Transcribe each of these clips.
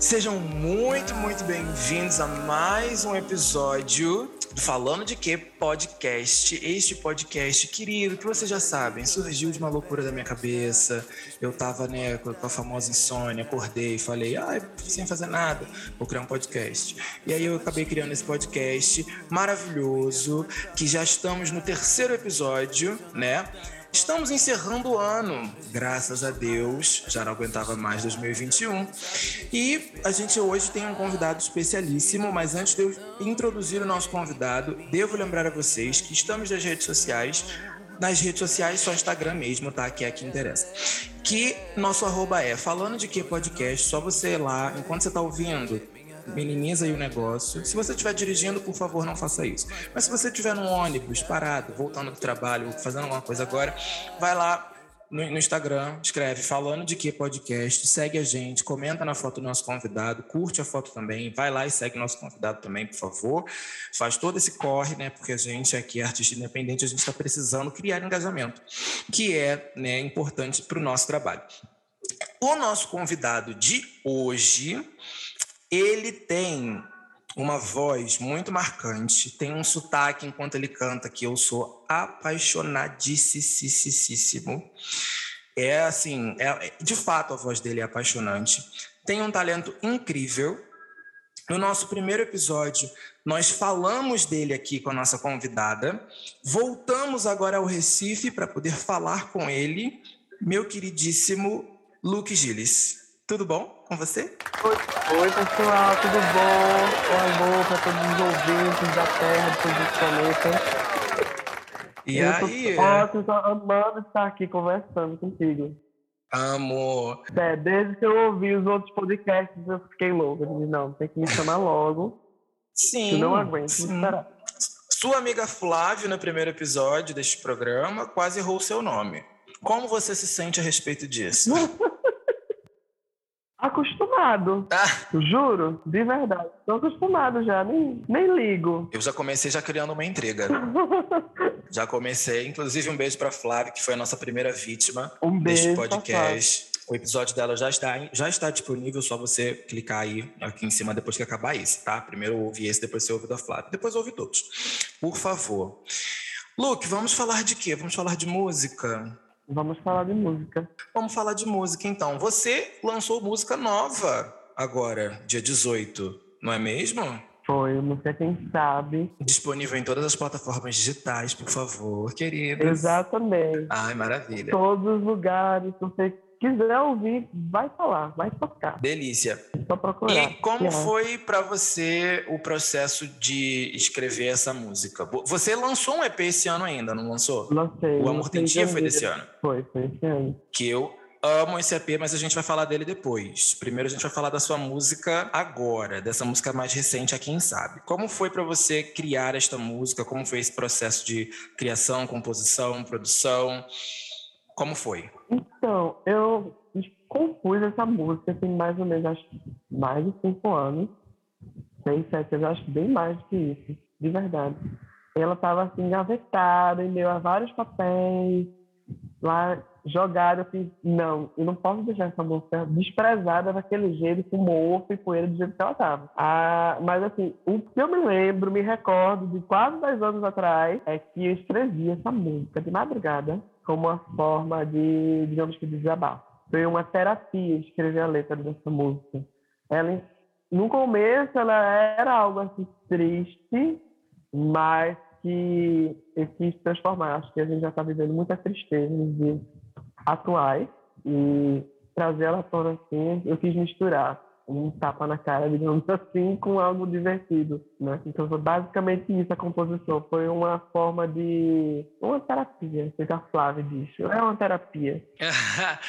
Sejam muito, muito bem-vindos a mais um episódio do Falando de Que Podcast. Este podcast querido, que vocês já sabem, surgiu de uma loucura da minha cabeça. Eu tava, né, com a famosa insônia, acordei falei, ai, ah, sem fazer nada, vou criar um podcast. E aí eu acabei criando esse podcast maravilhoso, que já estamos no terceiro episódio, né? Estamos encerrando o ano, graças a Deus, já não aguentava mais 2021. E a gente hoje tem um convidado especialíssimo, mas antes de eu introduzir o nosso convidado, devo lembrar a vocês que estamos nas redes sociais, nas redes sociais só Instagram mesmo, tá? Que é que interessa. Que nosso arroba é falando de que podcast, só você ir lá, enquanto você tá ouvindo, minimiza aí o negócio. Se você estiver dirigindo, por favor, não faça isso. Mas se você estiver no ônibus, parado, voltando do trabalho, fazendo alguma coisa agora, vai lá no, no, Instagram, escreve falando de que podcast, segue a gente, comenta na foto do nosso convidado, curte a foto também, vai lá e segue nosso convidado também, por favor. Faz todo esse corre, né? Porque a gente aqui, artista independente, a gente está precisando criar engajamento, que é né, importante para o nosso trabalho. O nosso convidado de hoje ele tem uma voz muito marcante, tem um sotaque enquanto ele canta que eu sou apaixonadíssimo. É assim, é, de fato a voz dele é apaixonante. Tem um talento incrível. No nosso primeiro episódio, nós falamos dele aqui com a nossa convidada. Voltamos agora ao Recife para poder falar com ele, meu queridíssimo Luke Gilles. Tudo bom com você? Oi, oi pessoal, tudo bom? Um amor para todos os ouvintes da Terra, de todo o planeta. E eu aí? Tô, ó, eu tô amando estar aqui conversando contigo. Amor. É, desde que eu ouvi os outros podcasts, eu fiquei louco. Eu disse, não, tem que me chamar logo. Sim. Eu não aguento sim. esperar. Sua amiga Flávia, no primeiro episódio deste programa, quase errou seu nome. Como você se sente a respeito disso? Acostumado. Ah. Juro, de verdade. Estou acostumado já, nem, nem ligo. Eu já comecei já criando uma intriga. já comecei, inclusive um beijo para Flávia, que foi a nossa primeira vítima um deste podcast. O episódio dela já está, já está disponível, só você clicar aí aqui em cima depois que acabar esse, tá? Primeiro ouve esse, depois você ouve da Flávia, depois ouve todos. Por favor. Luke, vamos falar de quê? Vamos falar de música. Vamos falar de música. Vamos falar de música então. Você lançou música nova agora, dia 18, não é mesmo? Foi, música Quem Sabe. Disponível em todas as plataformas digitais, por favor, queridos. Exatamente. Ai, maravilha. Todos os lugares, você quiser ouvir, vai falar, vai tocar. Delícia. É só procurar. E como é. foi para você o processo de escrever essa música? Você lançou um EP esse ano ainda, não lançou? Lancei. O Amor Tem Dia foi desse ano? Foi, foi esse ano. Que eu amo esse EP, mas a gente vai falar dele depois. Primeiro a gente vai falar da sua música agora, dessa música mais recente, a quem sabe. Como foi para você criar esta música? Como foi esse processo de criação, composição, produção? Como foi? Então, eu compus essa música tem mais ou menos acho, mais de cinco anos. Seis, sete anos, acho bem mais que isso, de verdade. Ela estava assim, engavetada, em meio a vários papéis, lá jogada, assim, não, eu não posso deixar essa música desprezada daquele jeito, com mofo e poeira do jeito que ela estava. Ah, mas assim, o que eu me lembro, me recordo de quase 10 anos atrás, é que eu escrevi essa música de madrugada, como uma forma de, digamos que, desabafo. Foi uma terapia escrever a letra dessa música. Ela, no começo, ela era algo assim triste, mas que quis transformar. Acho que a gente já está vivendo muita tristeza nos dias atuais e trazer ela à tona assim, eu quis misturar um tapa na cara, digamos assim, com algo divertido, né? Então foi basicamente isso a composição, foi uma forma de uma terapia, que a Flávia disse, é uma terapia.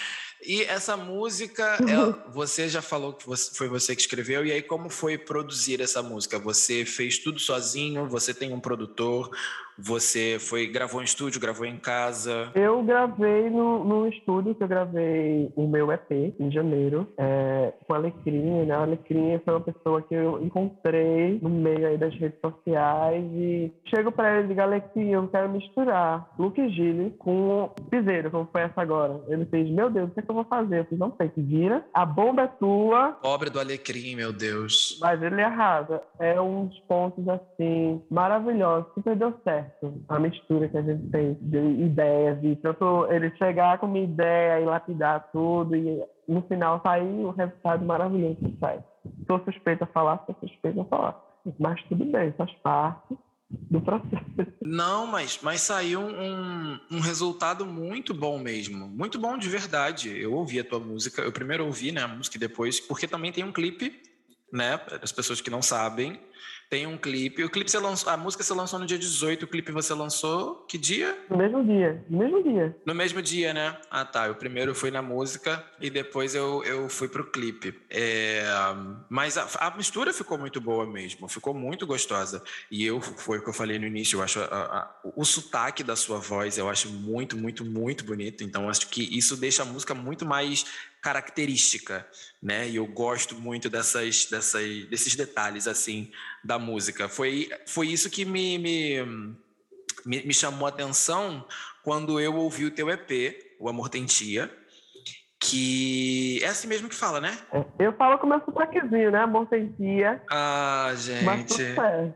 e essa música, ela, você já falou que você, foi você que escreveu, e aí como foi produzir essa música? Você fez tudo sozinho? Você tem um produtor? Você foi gravou em estúdio, gravou em casa? Eu gravei no, no estúdio que eu gravei o meu EP em janeiro é, com a Alecrim, né? A Alecrim foi uma pessoa que eu encontrei no meio aí das redes sociais e chego para ele e digo, Alecrim, eu quero misturar Luke Gilles com Piseiro, como foi essa agora. Ele fez, meu Deus, o que, é que eu vou fazer? Eu fiz, não sei, que vira, a bomba é tua. Pobre do Alecrim, meu Deus. Mas ele arrasa. É um dos pontos, assim, maravilhosos, super deu certo. A mistura que a gente tem de ideias, e tanto ele chegar com uma ideia e lapidar tudo, e no final sair um resultado maravilhoso que sai. Sou suspeita a falar, sou suspeita a falar. Mas tudo bem, faz parte do processo. Não, mas, mas saiu um, um resultado muito bom mesmo. Muito bom de verdade. Eu ouvi a tua música. Eu primeiro ouvi né, a música e depois, porque também tem um clipe, né? As pessoas que não sabem. Tem um clipe. O clipe você lançou, a música você lançou no dia 18, o clipe você lançou que dia? No mesmo dia, no mesmo dia. No mesmo dia, né? Ah, tá. Eu primeiro fui na música e depois eu, eu fui pro clipe. É, mas a, a, mistura ficou muito boa mesmo, ficou muito gostosa. E eu, foi o que eu falei no início, eu acho a, a, o sotaque da sua voz, eu acho muito, muito, muito bonito. Então, acho que isso deixa a música muito mais característica, né? E eu gosto muito dessas, dessas, desses detalhes assim da música. Foi, foi isso que me, me, me, me chamou a atenção quando eu ouvi o teu EP, O Amor Tem Tia, que é assim mesmo que fala, né? Eu falo com meu sotaquezinho, né? Amor sem tia. Ah, gente.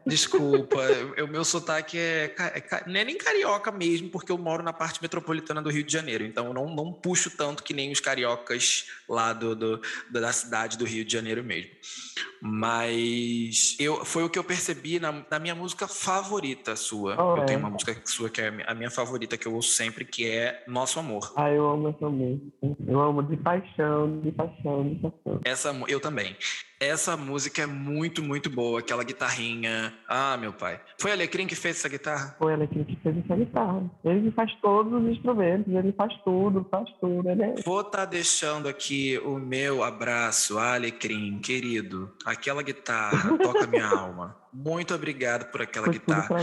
Desculpa. o meu sotaque é, é, Não é nem carioca mesmo, porque eu moro na parte metropolitana do Rio de Janeiro. Então eu não, não puxo tanto que nem os cariocas lá do, do, da cidade do Rio de Janeiro mesmo. Mas eu, foi o que eu percebi na, na minha música favorita sua. Oh, eu é. tenho uma música sua que é a minha favorita, que eu ouço sempre, que é Nosso Amor. Ah, eu amo essa música. Eu amo de paixão, de paixão, de paixão. Essa, eu também. Essa música é muito, muito boa. Aquela guitarrinha. Ah, meu pai. Foi Alecrim que fez essa guitarra? Foi Alecrim que fez essa guitarra. Ele faz todos os instrumentos, ele faz tudo, faz tudo. Ele é... Vou estar tá deixando aqui o meu abraço, Alecrim, querido. Aquela guitarra toca minha alma. Muito obrigado por aquela Foi guitarra.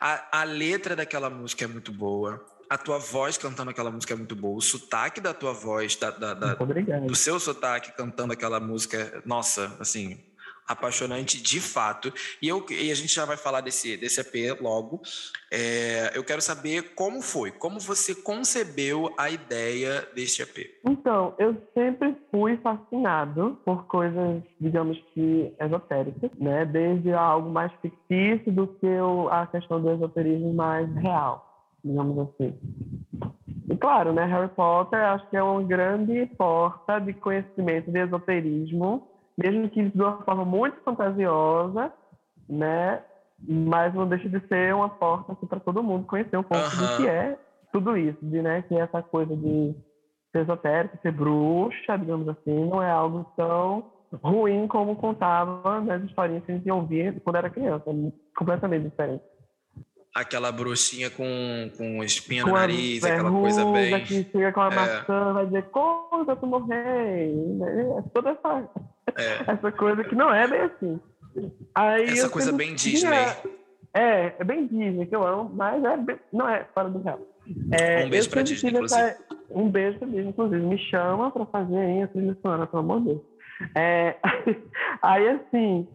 A, a letra daquela música é muito boa a tua voz cantando aquela música é muito boa, o sotaque da tua voz, da, da, da do seu sotaque cantando aquela música, nossa, assim, apaixonante de fato. E, eu, e a gente já vai falar desse, desse EP logo. É, eu quero saber como foi, como você concebeu a ideia deste EP. Então, eu sempre fui fascinado por coisas, digamos que esotéricas, né? Desde algo mais fictício do que a questão do esoterismo mais real digamos assim. E claro, né, Harry Potter acho que é uma grande porta de conhecimento de esoterismo, mesmo que de uma forma muito fantasiosa, né, mas não deixa de ser uma porta assim, para todo mundo conhecer um pouco do que é tudo isso, de, né, que é essa coisa de ser esotérico, ser bruxa, digamos assim, não é algo tão ruim como contava nas historinhas que a gente ouvia quando era criança, é completamente diferente aquela bruxinha com, com espinha com no nariz, aquela coisa bem. Que chega com a é. maçã, vai dizer, conta tu morrer. É toda essa, é. essa coisa que não é bem assim. Aí essa coisa bem Disney. É, é bem Disney, que eu amo, mas é bem, não é fora do real. É, um beijo pra Disney, essa, Um beijo pra Disney, inclusive. Me chama pra fazer aí a trilha sonora, pelo amor de Deus. É, aí, assim,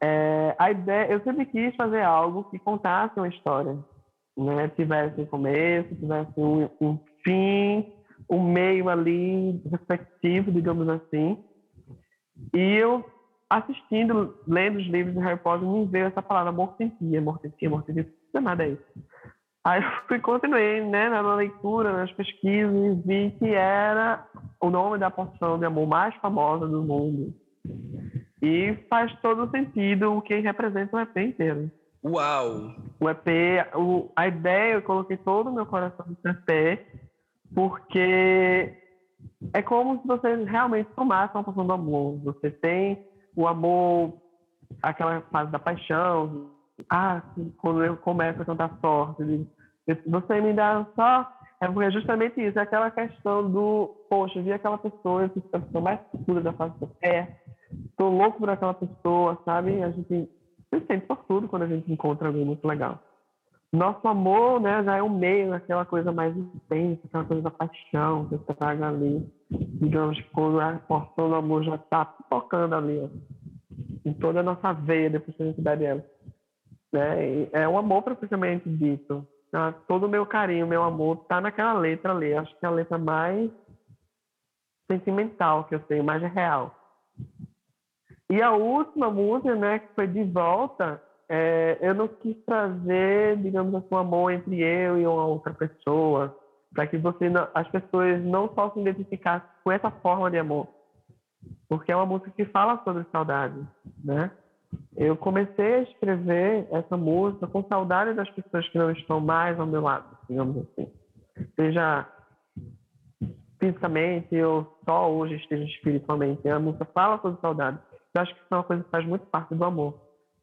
é, a ideia, eu sempre quis fazer algo que contasse uma história, né? Tivesse um começo, tivesse um, um fim, um meio ali respectivo, digamos assim. E eu, assistindo, lendo os livros de Harry Potter, me veio essa palavra mortentia, mortentia, mortentia, não é nada isso. Aí eu fui, continuei né, na leitura, nas pesquisas, e vi que era o nome da poção de amor mais famosa do mundo. E faz todo sentido o que representa o EP inteiro. Uau! O EP, o, a ideia, eu coloquei todo o meu coração no EP, porque é como se você realmente tomasse uma poção do amor. Você tem o amor, aquela fase da paixão, ah, quando eu começo a cantar sorte, você me dá só. É justamente isso, é aquela questão do, poxa, vi aquela pessoa, eu a pessoa mais pura da face da terra, tô louco por aquela pessoa, sabe? A gente se sente por tudo quando a gente encontra alguém muito legal. nosso amor, né, já é o meio, aquela coisa mais intensa, aquela coisa da paixão que traga ali. Digamos que quando a porção do amor já está tocando ali, ó, em toda a nossa veia, depois que a gente dá dela. Né? É o amor propriamente dito. Tá? Todo o meu carinho, meu amor, está naquela letra ali. Acho que é a letra mais sentimental que eu tenho, mais real. E a última música, né, que foi De Volta, é, eu não quis trazer, digamos assim, um amor entre eu e uma outra pessoa, para que você não, as pessoas não só se com essa forma de amor, porque é uma música que fala sobre saudade, né? Eu comecei a escrever essa música com saudade das pessoas que não estão mais ao meu lado, digamos assim. Seja fisicamente ou só hoje esteja espiritualmente. A música fala sobre saudade. Eu acho que isso é uma coisa que faz muito parte do amor.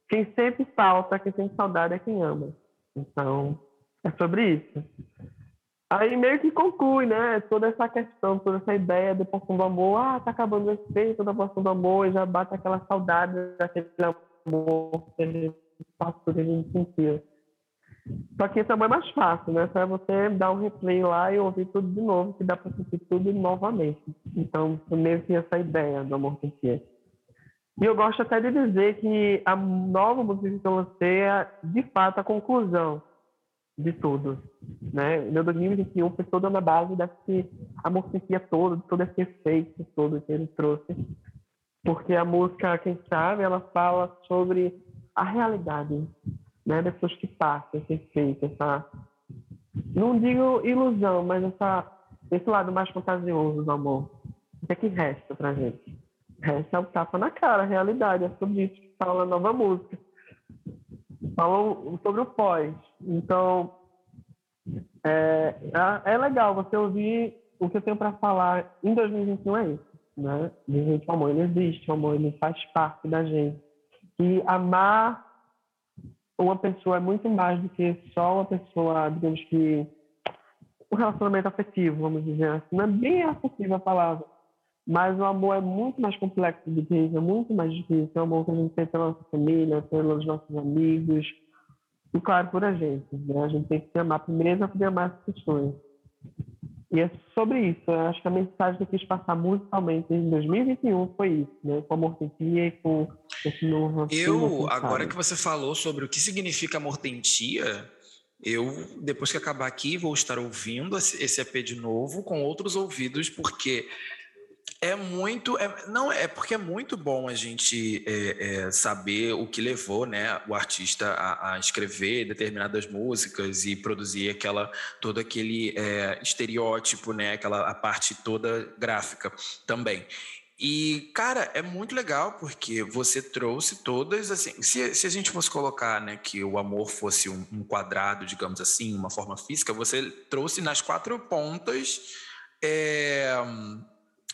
Quem sempre falta, quem tem saudade é quem ama. Então, é sobre isso. Aí meio que conclui, né? Toda essa questão, toda essa ideia do poção do amor. Ah, tá acabando o efeito da poção do amor e já bate aquela saudade daquele amor que ele passou, que gente sentiu. Só que isso é mais fácil, né? Só é você dar um replay lá e ouvir tudo de novo, que dá para sentir tudo novamente. Então, meio que essa ideia do amor que tinha. E eu gosto até de dizer que a nova música que eu lancei é, de fato, a conclusão de tudo. Né? Meu 2021 foi toda na base desse amor sentia todo, todo esse efeito todo que ele trouxe. Porque a música, quem sabe, ela fala sobre a realidade né? pessoas que passam esse efeito, essa... Não digo ilusão, mas essa, esse lado mais fantasioso do amor. O que é que resta pra gente? Resta é o tapa na cara, a realidade. É sobre isso que fala a nova música. Falam sobre o pós. Então, é, é, é legal você ouvir o que eu tenho para falar em 2021 é isso. Né? De o amor ele existe, o amor ele faz parte da gente. E amar uma pessoa é muito mais do que só uma pessoa, digamos que, um relacionamento afetivo, vamos dizer assim. Não é bem afetivo a palavra mas o amor é muito mais complexo do que isso, é muito mais difícil. É o amor que a gente tem pela nossa família, pelos nossos amigos, e claro, por a gente. Né? A gente tem que se amar primeiro para poder amar as pessoas. E é sobre isso. Eu acho que a mensagem que eu quis passar musicalmente em 2021 foi isso, né? Com amor tentia e com esse novo. Eu, agora que você falou sobre o que significa amor tentia, eu, depois que acabar aqui, vou estar ouvindo esse EP de novo com outros ouvidos, porque é muito, é, não é porque é muito bom a gente é, é, saber o que levou, né, o artista a, a, escrever determinadas músicas e produzir aquela todo aquele é, estereótipo, né, aquela a parte toda gráfica também. E, cara, é muito legal porque você trouxe todas, assim, se, se a gente fosse colocar, né, que o amor fosse um, um quadrado, digamos assim, uma forma física, você trouxe nas quatro pontas é,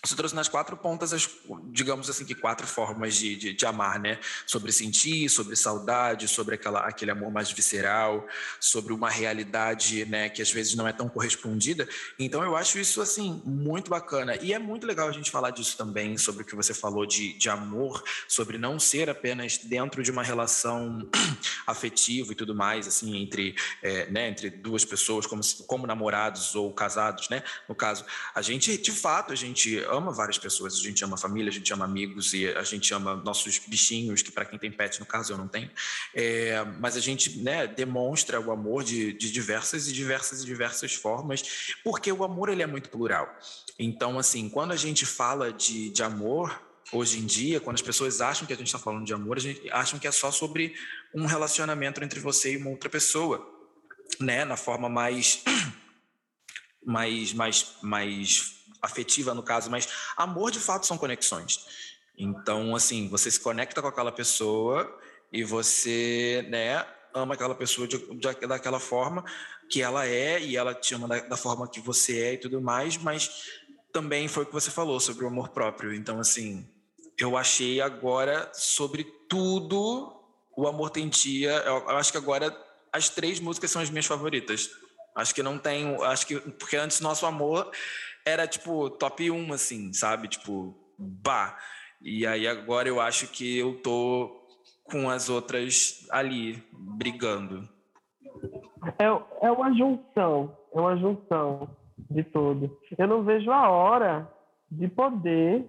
você trouxe nas quatro pontas, as, digamos assim, que quatro formas de, de, de, amar, né? Sobre sentir, sobre saudade, sobre aquela, aquele amor mais visceral, sobre uma realidade, né, que às vezes não é tão correspondida. Então eu acho isso, assim, muito bacana. E é muito legal a gente falar disso também, sobre o que você falou de, de amor, sobre não ser apenas dentro de uma relação afetiva e tudo mais, assim, entre, é, né, entre duas pessoas, como, como namorados ou casados, né? No caso, a gente, de fato, a gente ama várias pessoas, a gente ama família, a gente ama amigos e a gente ama nossos bichinhos, que para quem tem pet, no caso eu não tenho, é, mas a gente né, demonstra o amor de, de diversas e diversas e diversas formas, porque o amor ele é muito plural. Então, assim, quando a gente fala de, de amor, hoje em dia, quando as pessoas acham que a gente está falando de amor, a gente acham que é só sobre um relacionamento entre você e uma outra pessoa, né? Na forma mais mais mais mais afetiva no caso, mas amor de fato são conexões. Então, assim, você se conecta com aquela pessoa e você, né, ama aquela pessoa de, de, daquela forma que ela é e ela te ama da, da, forma que você é e tudo mais, mas também foi o que você falou sobre o amor próprio. Então, assim, eu achei agora sobre tudo o amor tentia. Eu, eu acho que agora as três músicas são as minhas favoritas. Acho que não tem, acho que porque antes nosso amor era tipo top 1, assim, sabe? Tipo, bah. E aí agora eu acho que eu tô com as outras ali, brigando. É, é uma junção, é uma junção de tudo. Eu não vejo a hora de poder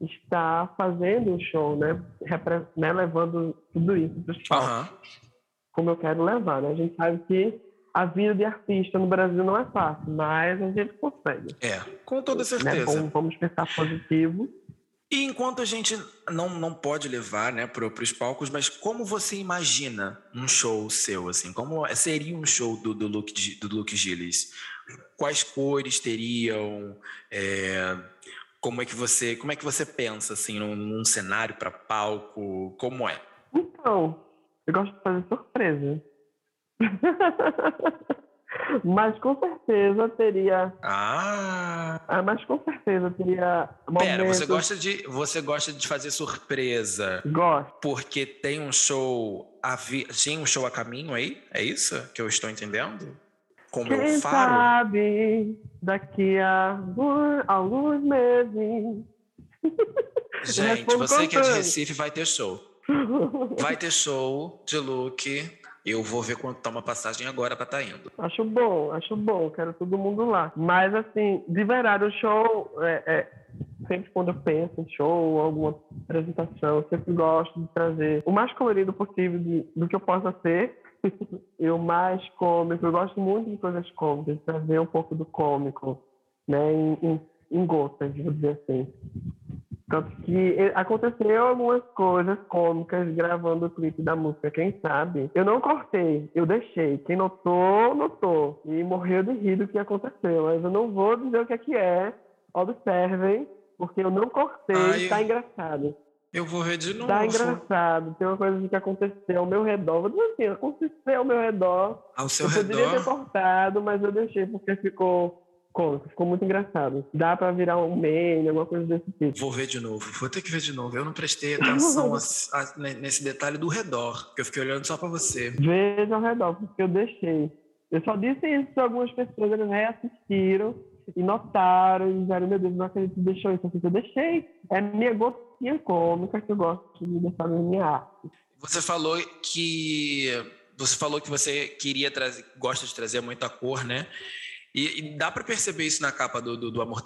estar fazendo um show, né? Repre né? Levando tudo isso para os palcos. Uhum. Como eu quero levar, né? A gente sabe que a vida de artista no Brasil não é fácil, mas a gente consegue. É, com toda né? certeza. Né? Vamos pensar positivo e enquanto a gente não, não pode levar né, para os palcos, mas como você imagina um show seu? assim? Como seria um show do, do, Luke, do Luke Gilles? Quais cores teriam? É, como é que você como é que você pensa assim num, num cenário para palco? Como é? Então, eu gosto de fazer surpresa. Mas com certeza teria. Ah! ah mas com certeza teria. Momentos... Pera, você gosta, de, você gosta de fazer surpresa? Gosto. Porque tem um show. A vi... Tinha um show a caminho aí? É isso que eu estou entendendo? Com Quem meu faro? sabe daqui a alguns meses. Gente, você que é de Recife vai ter show. Vai ter show de look eu vou ver quanto tá uma passagem agora estar tá indo. Acho bom, acho bom, quero todo mundo lá. Mas assim, de verdade, o show é, é sempre quando eu penso em show, alguma apresentação, eu sempre gosto de trazer o mais colorido possível de, do que eu possa ser. e o mais cômico, eu gosto muito de coisas cômicas, trazer um pouco do cômico, né, em, em, em gotas, vou dizer assim. Tanto que aconteceu algumas coisas cômicas gravando o clipe da música, quem sabe? Eu não cortei, eu deixei. Quem notou, notou. E morreu de rir do que aconteceu. Mas eu não vou dizer o que é que é. Observem, porque eu não cortei, Ai, tá engraçado. Eu vou ver de novo. Tá engraçado. Tem uma coisa que aconteceu ao meu redor. Vou dizer assim, aconteceu ao meu redor. Ao seu eu redor? Eu poderia ter cortado, mas eu deixei porque ficou Conta, ficou muito engraçado. Dá para virar um meme, alguma coisa desse tipo. Vou ver de novo, vou ter que ver de novo. Eu não prestei atenção a, a, nesse detalhe do redor, que eu fiquei olhando só para você. Veja ao redor, porque eu deixei. Eu só disse isso para algumas pessoas, eles reassistiram e notaram e disseram, meu Deus, não acredito que deixou isso. Eu deixei. É minha gotinha cômica que eu gosto de deixar na minha arte. Você falou que você falou que você queria trazer, gosta de trazer muita cor, né? E, e dá para perceber isso na capa do, do, do Amor.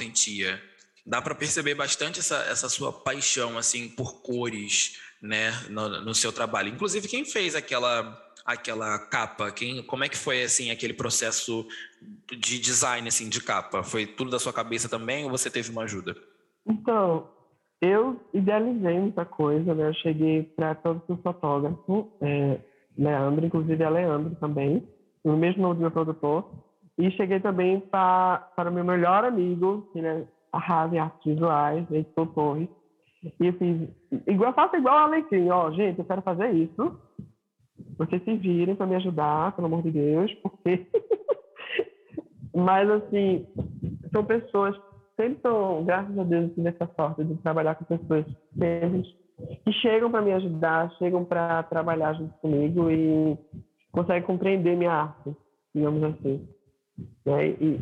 Dá para perceber bastante essa, essa sua paixão assim por cores, né, no, no, seu trabalho. Inclusive quem fez aquela aquela capa, quem, como é que foi assim aquele processo de design assim de capa? Foi tudo da sua cabeça também ou você teve uma ajuda? Então, eu idealizei muita coisa, né? Eu cheguei para todos os fotógrafos, é, Leandro, inclusive a Leandro também, o mesmo nome do meu produtor, e cheguei também para o meu melhor amigo, que é a Rave Artes Visuais, Heitor Torres. E eu fiz, igual, faço igual a Alecrim, ó, gente, eu quero fazer isso. Vocês se virem para me ajudar, pelo amor de Deus, porque. Mas, assim, são pessoas, sempre são, graças a Deus, eu tive essa sorte de trabalhar com pessoas sempre que chegam para me ajudar, chegam para trabalhar junto comigo e conseguem compreender minha arte, digamos assim. Né? E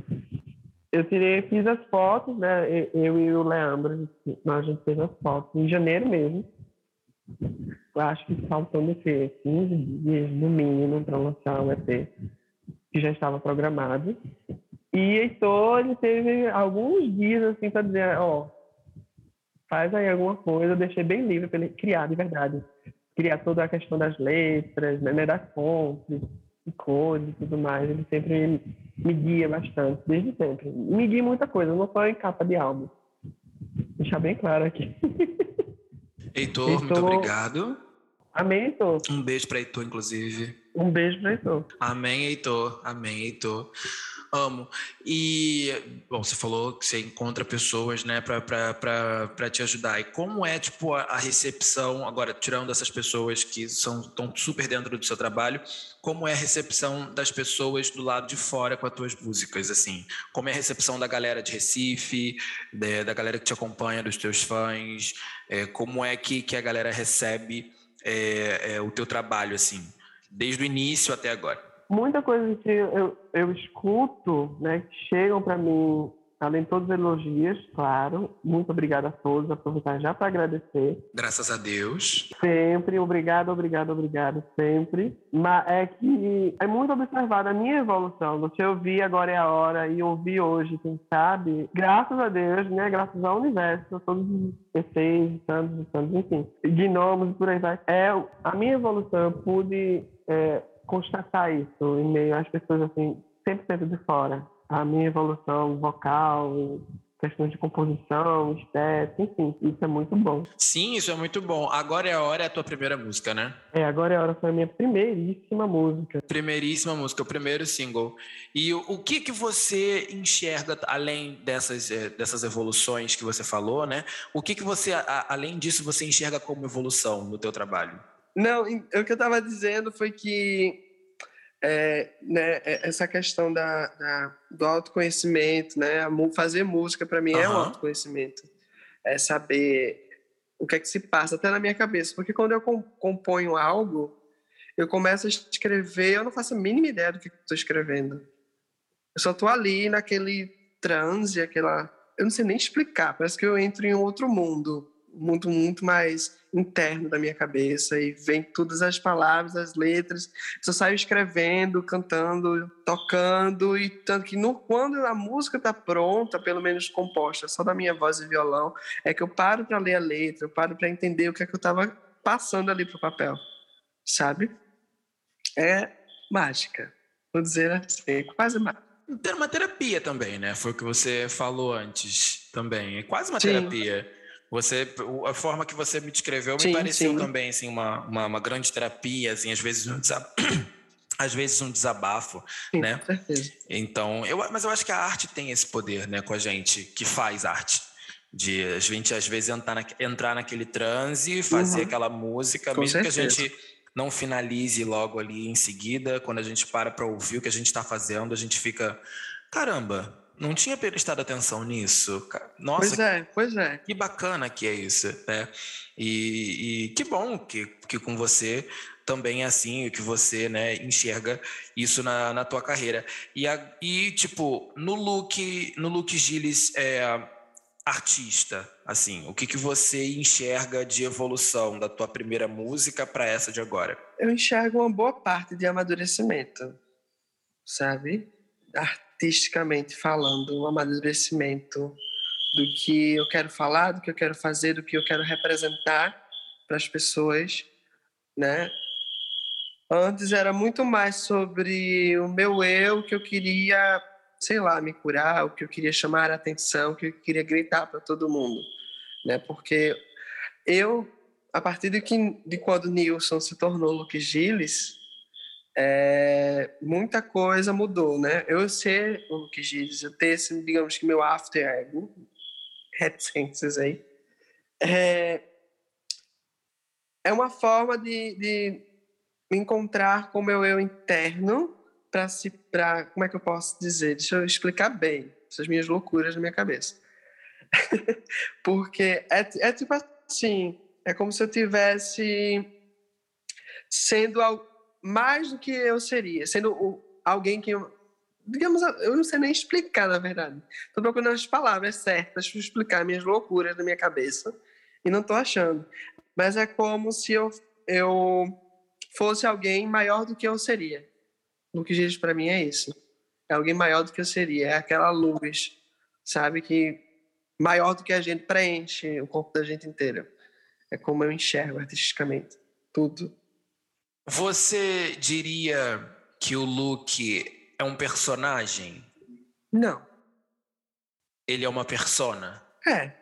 eu tirei, fiz as fotos, né? Eu e o Leandro, a gente fez as fotos em janeiro mesmo. Eu acho que faltando o quê? 15 dias no mínimo para lançar o EP, que já estava programado. E Heitor, ele teve alguns dias assim para dizer, ó, faz aí alguma coisa, eu deixei bem livre para ele criar de verdade. Criar toda a questão das letras, né, das fontes, e cores e tudo mais. Ele sempre me guia bastante, desde sempre. Me guia muita coisa, não só em capa de álbum. Deixar bem claro aqui. Heitor, Heitor muito obrigado. Amém, Heitor. Um beijo para Heitor, inclusive. Um beijo para Heitor. Amém, Heitor. Amém, Heitor. Amo. E, bom, você falou que você encontra pessoas, né, para te ajudar. E como é, tipo, a, a, recepção, agora, tirando essas pessoas que são estão super dentro do seu trabalho, como é a recepção das pessoas do lado de fora com as tuas músicas, assim? Como é a recepção da galera de Recife, de, da galera que te acompanha, dos teus fãs? É, como é que, que a galera recebe é, é, o teu trabalho, assim, desde o início até agora? Muita coisa que eu, eu escuto, né, que chegam para mim além de todos os elogios, claro. Muito obrigada a todos. Aproveitar já para agradecer. Graças a Deus. Sempre, obrigado, obrigado, obrigado, sempre. Mas é que é muito observada a minha evolução. Você ouvir agora é a hora e ouvir hoje, quem sabe, graças a Deus, né? Graças ao universo, a todos os PCs, santos, santos, enfim, gnomos e por aí vai. É, a minha evolução, eu pude é, constatar isso em meio às pessoas assim, 100% de fora a minha evolução vocal, questão de composição, estética, enfim, isso é muito bom. Sim, isso é muito bom. Agora é a hora é a tua primeira música, né? É, agora é a hora foi a minha primeiríssima música. Primeiríssima música, o primeiro single. E o, o que que você enxerga além dessas eh, dessas evoluções que você falou, né? O que que você a, além disso você enxerga como evolução no teu trabalho? Não, o que eu estava dizendo foi que é, né, é, essa questão da, da, do autoconhecimento, né? Fazer música para mim uhum. é um autoconhecimento. É saber o que é que se passa até na minha cabeça, porque quando eu componho algo, eu começo a escrever, eu não faço a mínima ideia do que estou escrevendo. Eu só estou ali naquele transe, aquela, eu não sei nem explicar, parece que eu entro em outro mundo muito, muito mais interno da minha cabeça e vem todas as palavras, as letras. Eu saio escrevendo, cantando, tocando e tanto que no, quando a música está pronta, pelo menos composta, só da minha voz e violão, é que eu paro para ler a letra, eu paro para entender o que é que eu estava passando ali para o papel, sabe? É mágica, vou dizer assim, é quase mágica. Ter uma terapia também, né? Foi o que você falou antes também. É quase uma Sim. terapia. Você, a forma que você me descreveu me sim, pareceu sim. também assim uma, uma, uma, grande terapia, assim, às vezes um desabafo, às vezes um desabafo, sim, né? Com certeza. Então, eu, mas eu acho que a arte tem esse poder, né, com a gente que faz arte, de a gente às vezes entrar, na, entrar naquele transe, fazer uhum. aquela música, com mesmo certeza. que a gente não finalize logo ali em seguida, quando a gente para para ouvir o que a gente está fazendo, a gente fica, caramba, não tinha prestado atenção nisso. Nossa, pois é, pois é. Que bacana que é isso, né? E, e que bom que, que com você também é assim, que você né, enxerga isso na, na tua carreira. E, a, e, tipo, no look, no look Gilles é, artista, assim, o que, que você enxerga de evolução da tua primeira música para essa de agora? Eu enxergo uma boa parte de amadurecimento, sabe? Artisticamente falando, um amadurecimento do que eu quero falar, do que eu quero fazer, do que eu quero representar para as pessoas, né? Antes era muito mais sobre o meu eu, que eu queria, sei lá, me curar, o que eu queria chamar a atenção, o que eu queria gritar para todo mundo, né? Porque eu, a partir de, que, de quando Nilson se tornou Luke Gilles, é, muita coisa mudou, né? Eu ser o que diz, eu ter esse, digamos que meu after ego, reticências aí, é, é uma forma de, de me encontrar com o meu eu interno para se, para como é que eu posso dizer? Deixa eu explicar bem essas minhas loucuras na minha cabeça, porque é, é tipo assim, é como se eu tivesse sendo mais do que eu seria, sendo o, alguém que eu, digamos, eu não sei nem explicar, na verdade. Estou procurando as palavras certas para explicar minhas loucuras na minha cabeça e não estou achando. Mas é como se eu, eu fosse alguém maior do que eu seria. O que diz para mim é isso. É alguém maior do que eu seria. É aquela luz, sabe, que maior do que a gente preenche o corpo da gente inteiro. É como eu enxergo artisticamente tudo. Você diria que o Luke é um personagem? Não. Ele é uma persona? É,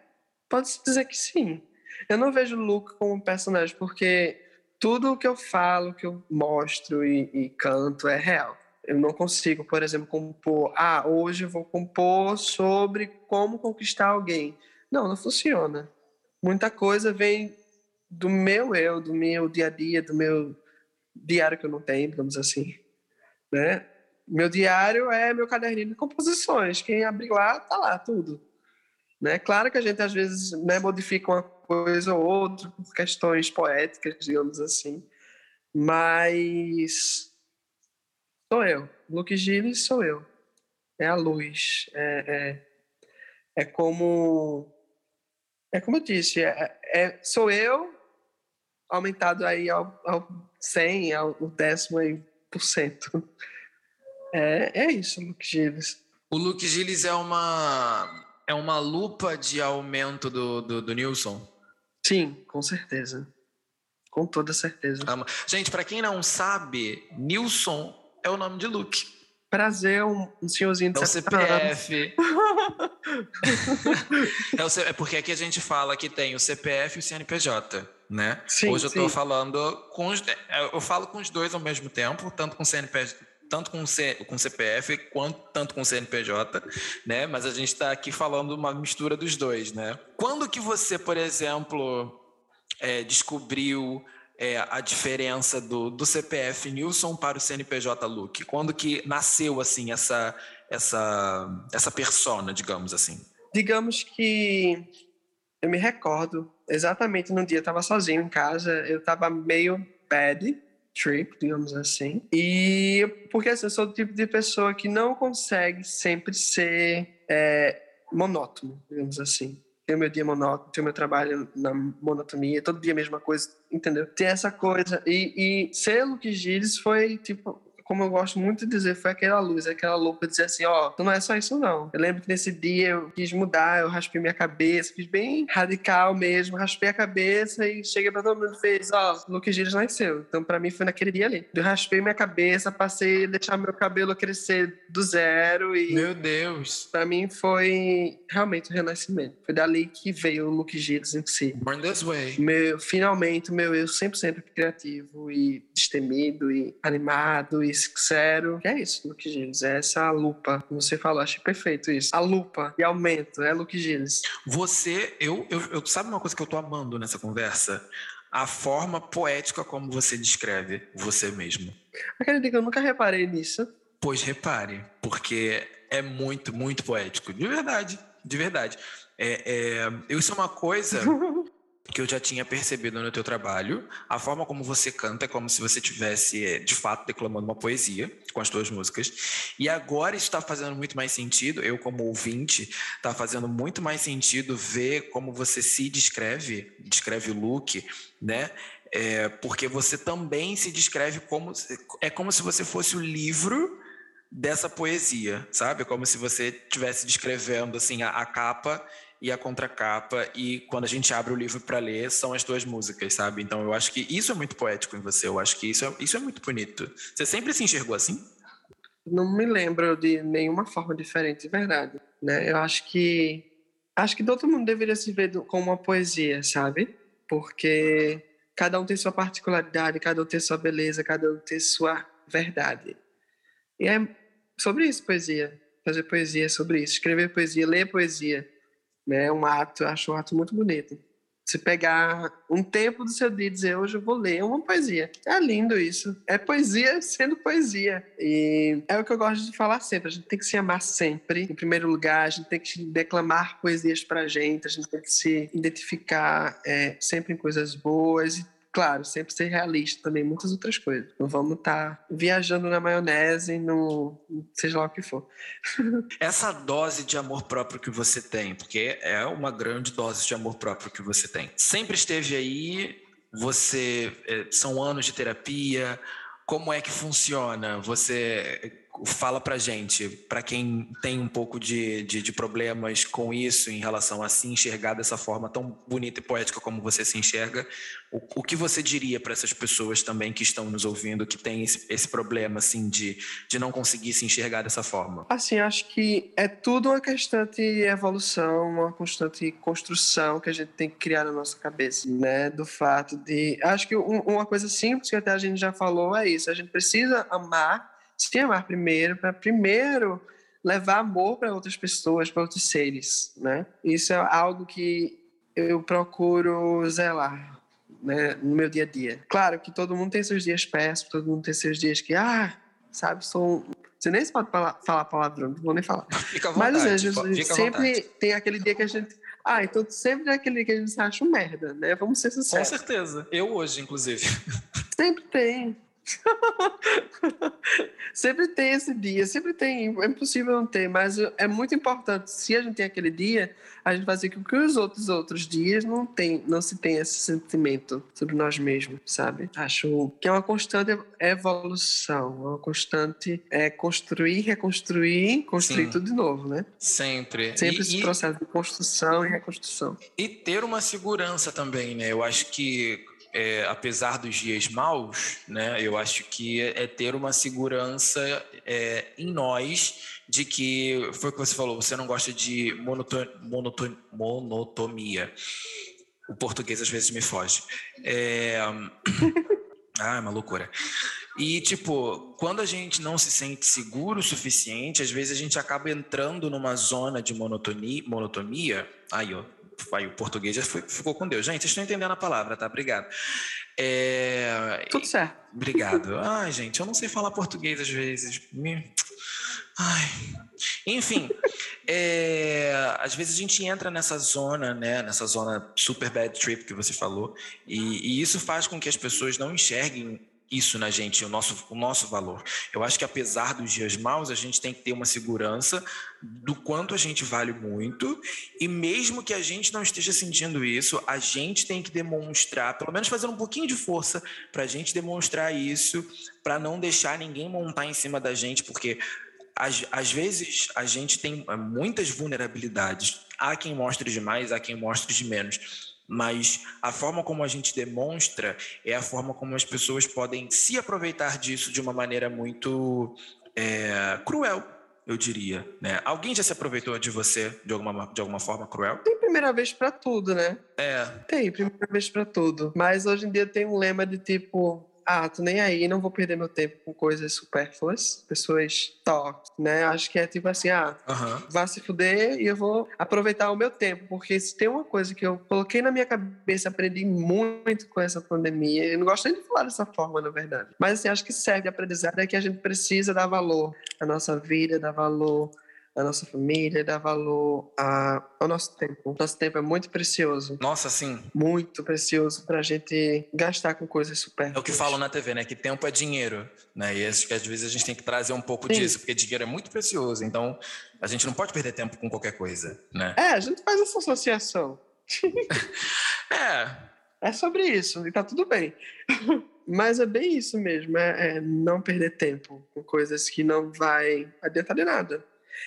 pode-se dizer que sim. Eu não vejo o Luke como um personagem, porque tudo o que eu falo, que eu mostro e, e canto é real. Eu não consigo, por exemplo, compor. Ah, hoje eu vou compor sobre como conquistar alguém. Não, não funciona. Muita coisa vem do meu eu, do meu dia a dia, do meu diário que eu não tenho, digamos assim, né? Meu diário é meu caderninho de composições. Quem abrir lá, tá lá tudo. Né? Claro que a gente às vezes né, modifica uma coisa ou outra por questões poéticas, digamos assim, mas sou eu. Luke Gilles sou eu. É a luz. É, é... É como. É como eu disse, é, é sou eu aumentado aí ao, ao 100, ao décimo aí por cento. É, é isso, Luke Gilles. O Luke Gilles é uma, é uma lupa de aumento do, do, do Nilson? Sim, com certeza. Com toda certeza. Gente, para quem não sabe, Nilson é o nome de Luke. Prazer, um, um senhorzinho de é o CPF. é, o, é, porque aqui a gente fala que tem o CPF e o CNPJ, né? Sim, Hoje eu estou falando com os, é, eu falo com os dois ao mesmo tempo, tanto com CNPJ, tanto com, C, com CPF quanto tanto com CNPJ, né? Mas a gente está aqui falando uma mistura dos dois, né? Quando que você, por exemplo, é, descobriu é, a diferença do, do CPF Nilson para o CNPJ Luke? Quando que nasceu assim essa essa essa persona, digamos assim? Digamos que eu me recordo exatamente no dia eu estava sozinho em casa, eu estava meio bad trip, digamos assim. E porque assim, eu sou o tipo de pessoa que não consegue sempre ser é, monótono, digamos assim. Tem o meu dia monótono, tem o meu trabalho na monotonia, todo dia a mesma coisa, entendeu? Tem essa coisa. E, e Luke Gilles foi, tipo, como eu gosto muito de dizer, foi aquela luz, aquela louca dizer assim, ó, oh, não é só isso não. Eu lembro que nesse dia eu quis mudar, eu raspei minha cabeça, fiz bem radical mesmo, raspei a cabeça e cheguei pra todo mundo e fez, ó, oh, Luke Gilles nasceu. Então pra mim foi naquele dia ali. Eu raspei minha cabeça, passei a deixar meu cabelo crescer do zero e... Meu Deus! Pra mim foi realmente o um renascimento. Foi dali que veio o Luke Gilles em si. Born this way. Meu, finalmente, meu eu sempre, sempre criativo e destemido e animado e sincero. Que é isso, Luke Gilles. É essa lupa. Como você falou, achei perfeito isso. A lupa e aumento. É Luke Gilles. Você, eu, eu, eu, sabe uma coisa que eu tô amando nessa conversa? A forma poética como você descreve você mesmo. Acredito que eu nunca reparei nisso. Pois repare, porque é muito, muito poético. De verdade, de verdade. É, é, isso é uma coisa que eu já tinha percebido no teu trabalho. A forma como você canta é como se você tivesse, eh, de fato, declamando uma poesia com as tuas músicas. E agora está fazendo muito mais sentido, eu como ouvinte, está fazendo muito mais sentido ver como você se descreve, descreve o look, né? É, porque você também se descreve como... É como se você fosse o livro dessa poesia, sabe? Como se você estivesse descrevendo, assim, a, a capa e a contracapa e quando a gente abre o livro para ler são as duas músicas, sabe? Então eu acho que isso é muito poético em você, eu acho que isso é, isso é muito bonito. Você sempre se enxergou assim? Não me lembro de nenhuma forma diferente, de verdade, né? Eu acho que acho que todo mundo deveria se ver como uma poesia, sabe? Porque cada um tem sua particularidade, cada um tem sua beleza, cada um tem sua verdade. E é sobre isso poesia, fazer poesia é sobre isso, escrever poesia, ler poesia né? Um ato, acho um ato muito bonito. Se pegar um tempo do seu dia e dizer hoje eu vou ler uma poesia. É lindo isso. É poesia sendo poesia. E é o que eu gosto de falar sempre. A gente tem que se amar sempre. Em primeiro lugar, a gente tem que declamar poesias pra gente. A gente tem que se identificar é, sempre em coisas boas e claro, sempre ser realista também, muitas outras coisas. Não vamos estar tá viajando na maionese, no seja lá o que for. Essa dose de amor próprio que você tem, porque é uma grande dose de amor próprio que você tem, sempre esteve aí. Você é, são anos de terapia. Como é que funciona? Você fala pra gente, para quem tem um pouco de, de, de, problemas com isso em relação a se enxergar dessa forma tão bonita e poética como você se enxerga, o, o que você diria para essas pessoas também que estão nos ouvindo, que têm esse, esse problema assim de, de não conseguir se enxergar dessa forma? Assim, acho que é tudo uma constante evolução, uma constante construção que a gente tem que criar na nossa cabeça, né? Do fato de. Acho que um, uma coisa simples que até a gente já falou é isso: a gente precisa amar se amar primeiro, para primeiro levar amor para outras pessoas, para outros seres, né? Isso é algo que eu procuro zelar, né, no meu dia a dia. Claro que todo mundo tem seus dias péssimos, todo mundo tem seus dias que, ah, sabe, sou você nem pode falar, palavrão, não vou nem falar. Fica à vontade, Mas, gente, sempre tem aquele dia que a gente. Ah, então sempre é aquele dia que a gente se acha um merda, né? Vamos ser sinceros. Com certeza. Eu hoje, inclusive. Sempre tem. sempre tem esse dia, sempre tem. É impossível não ter, mas é muito importante. Se a gente tem aquele dia, a gente fazer com que os outros outros dias não tem, não se tenha esse sentimento sobre nós mesmos, sabe? Acho que é uma constante evolução, uma constante é construir, reconstruir, construir Sim. tudo de novo, né? Sempre. Sempre e, esse processo de construção e reconstrução. E ter uma segurança também, né? Eu acho que é, apesar dos dias maus, né, eu acho que é ter uma segurança é, em nós de que foi o que você falou, você não gosta de monoton, monotomia. O português às vezes me foge. É... ah, é uma loucura. E, tipo, quando a gente não se sente seguro o suficiente, às vezes a gente acaba entrando numa zona de monotonia. monotomia. Aí, ó, aí o português já foi, ficou com Deus. Gente, vocês estão entendendo a palavra, tá? Obrigado. É... Tudo certo. Obrigado. Ai, gente, eu não sei falar português às vezes. Me... Ai. Enfim, é... às vezes a gente entra nessa zona, né? Nessa zona super bad trip que você falou, e, e isso faz com que as pessoas não enxerguem isso na gente, o nosso, o nosso valor. Eu acho que apesar dos dias maus, a gente tem que ter uma segurança do quanto a gente vale muito, e mesmo que a gente não esteja sentindo isso, a gente tem que demonstrar, pelo menos fazer um pouquinho de força para a gente demonstrar isso, para não deixar ninguém montar em cima da gente, porque às, às vezes a gente tem muitas vulnerabilidades. Há quem mostre de mais, há quem mostre de menos mas a forma como a gente demonstra é a forma como as pessoas podem se aproveitar disso de uma maneira muito é, cruel, eu diria. Né? Alguém já se aproveitou de você de alguma, de alguma forma cruel? Tem primeira vez para tudo, né? É. Tem primeira vez para tudo. Mas hoje em dia tem um lema de tipo ah, tô nem aí, não vou perder meu tempo com coisas supérfluas, pessoas tóxicas, né? Acho que é tipo assim, ah, uhum. vá se fuder e eu vou aproveitar o meu tempo, porque se tem uma coisa que eu coloquei na minha cabeça, aprendi muito com essa pandemia, eu não gosto nem de falar dessa forma, na verdade, mas assim, acho que serve de aprendizado é que a gente precisa dar valor à nossa vida, dar valor a nossa família, dar valor a, ao nosso tempo. Nosso tempo é muito precioso. Nossa, sim. Muito precioso para a gente gastar com coisas super. É o que falam na TV, né? Que tempo é dinheiro, né? E acho que às vezes a gente tem que trazer um pouco sim. disso, porque dinheiro é muito precioso. Então a gente não pode perder tempo com qualquer coisa, né? É, a gente faz essa associação. é. É sobre isso e tá tudo bem. Mas é bem isso mesmo, é, é, não perder tempo com coisas que não vai adiantar de nada.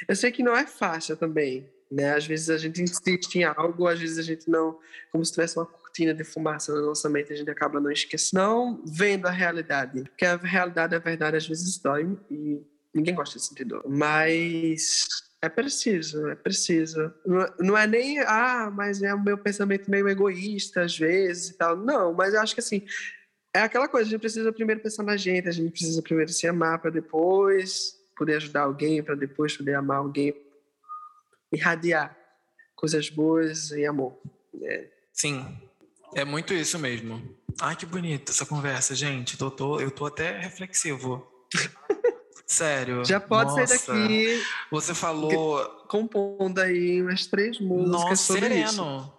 Eu sei que não é fácil também, né? Às vezes a gente insiste em algo, às vezes a gente não, como se tivesse uma cortina de fumaça na nossa mente, a gente acaba não esquecendo, não vendo a realidade, porque a realidade, a verdade, às vezes dói e ninguém gosta de sentir dor. Mas é preciso, é preciso. Não é nem, ah, mas é o meu pensamento meio egoísta às vezes e tal. Não, mas eu acho que assim, é aquela coisa, a gente precisa primeiro pensar na gente, a gente precisa primeiro se amar para depois poder ajudar alguém, para depois poder amar alguém, irradiar coisas boas e amor. É. Sim, é muito isso mesmo. Ai, que bonita essa conversa, gente. Tô, tô, eu tô até reflexivo. Sério. Já pode nossa. sair daqui. Você falou. Compondo aí umas três músicas nossa, sobre sereno. isso.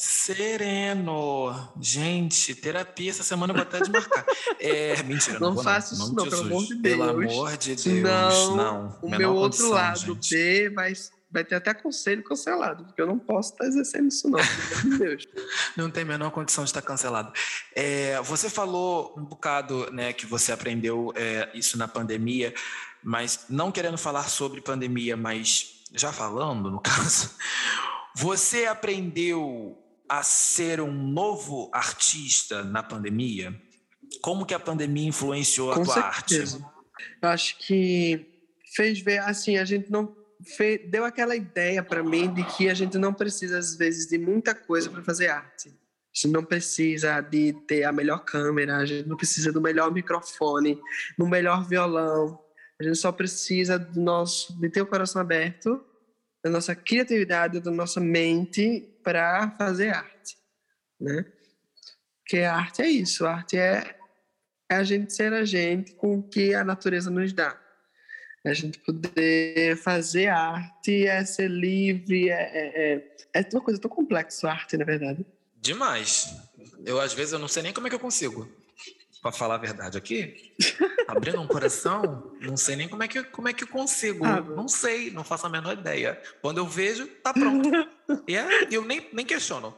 Sereno. Gente, terapia essa semana eu vou até desmarcar. É, mentira, não, não faça isso, não, pelo amor de Deus. Pelo amor de Deus. Não, não. o meu outro lado gente. B vai, vai ter até conselho cancelado, porque eu não posso estar exercendo isso, não. Pelo amor de Deus. Não tem a menor condição de estar cancelado. É, você falou um bocado né, que você aprendeu é, isso na pandemia, mas não querendo falar sobre pandemia, mas já falando, no caso. Você aprendeu a ser um novo artista na pandemia? Como que a pandemia influenciou a Com tua certeza. arte? Eu acho que fez ver, assim, a gente não fez, deu aquela ideia para mim de que a gente não precisa às vezes de muita coisa para fazer arte. A gente não precisa de ter a melhor câmera, a gente não precisa do melhor microfone, do melhor violão. A gente só precisa do nosso, de ter o coração aberto, da nossa criatividade, da nossa mente para fazer arte, né? Porque a arte é isso, a arte é, é a gente ser a gente com o que a natureza nos dá. É a gente poder fazer arte é ser livre, é, é, é, é uma coisa tão complexa a arte, na verdade. Demais. Eu, às vezes, eu não sei nem como é que eu consigo. Pra falar a verdade aqui, abrindo um coração, não sei nem como é que, como é que eu consigo. Ah, não sei, não faço a menor ideia. Quando eu vejo, tá pronto. E é, eu nem, nem questiono.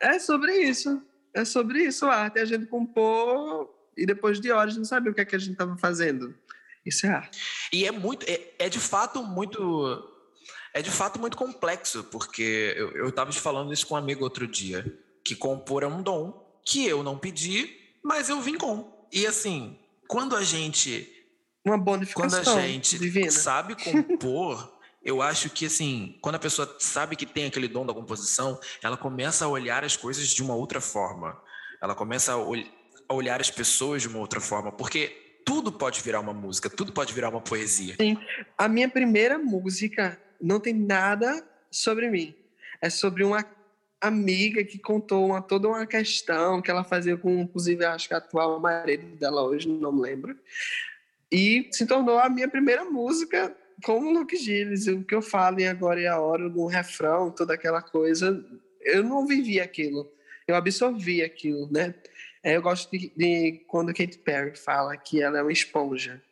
É sobre isso. É sobre isso, a arte. É a gente compor e depois de horas não saber o que é que a gente estava fazendo. Isso é arte. E é muito, é, é de fato muito, é de fato muito complexo, porque eu, eu tava te falando isso com um amigo outro dia, que compor é um dom que eu não pedi, mas eu vim com. E assim, quando a gente, Uma quando bonificação a gente divina. sabe compor, eu acho que assim, quando a pessoa sabe que tem aquele dom da composição, ela começa a olhar as coisas de uma outra forma. Ela começa a, ol- a olhar as pessoas de uma outra forma, porque tudo pode virar uma música, tudo pode virar uma poesia. A minha primeira música não tem nada sobre mim. É sobre uma amiga que contou uma, toda uma questão que ela fazia com, inclusive, acho que a atual marido dela hoje, não me lembro. E se tornou a minha primeira música com o Luke Gilles. O que eu falo em Agora e a Hora, no refrão, toda aquela coisa. Eu não vivi aquilo. Eu absorvi aquilo, né? É, Eu gosto de, de quando Katy Perry fala que ela é uma esponja.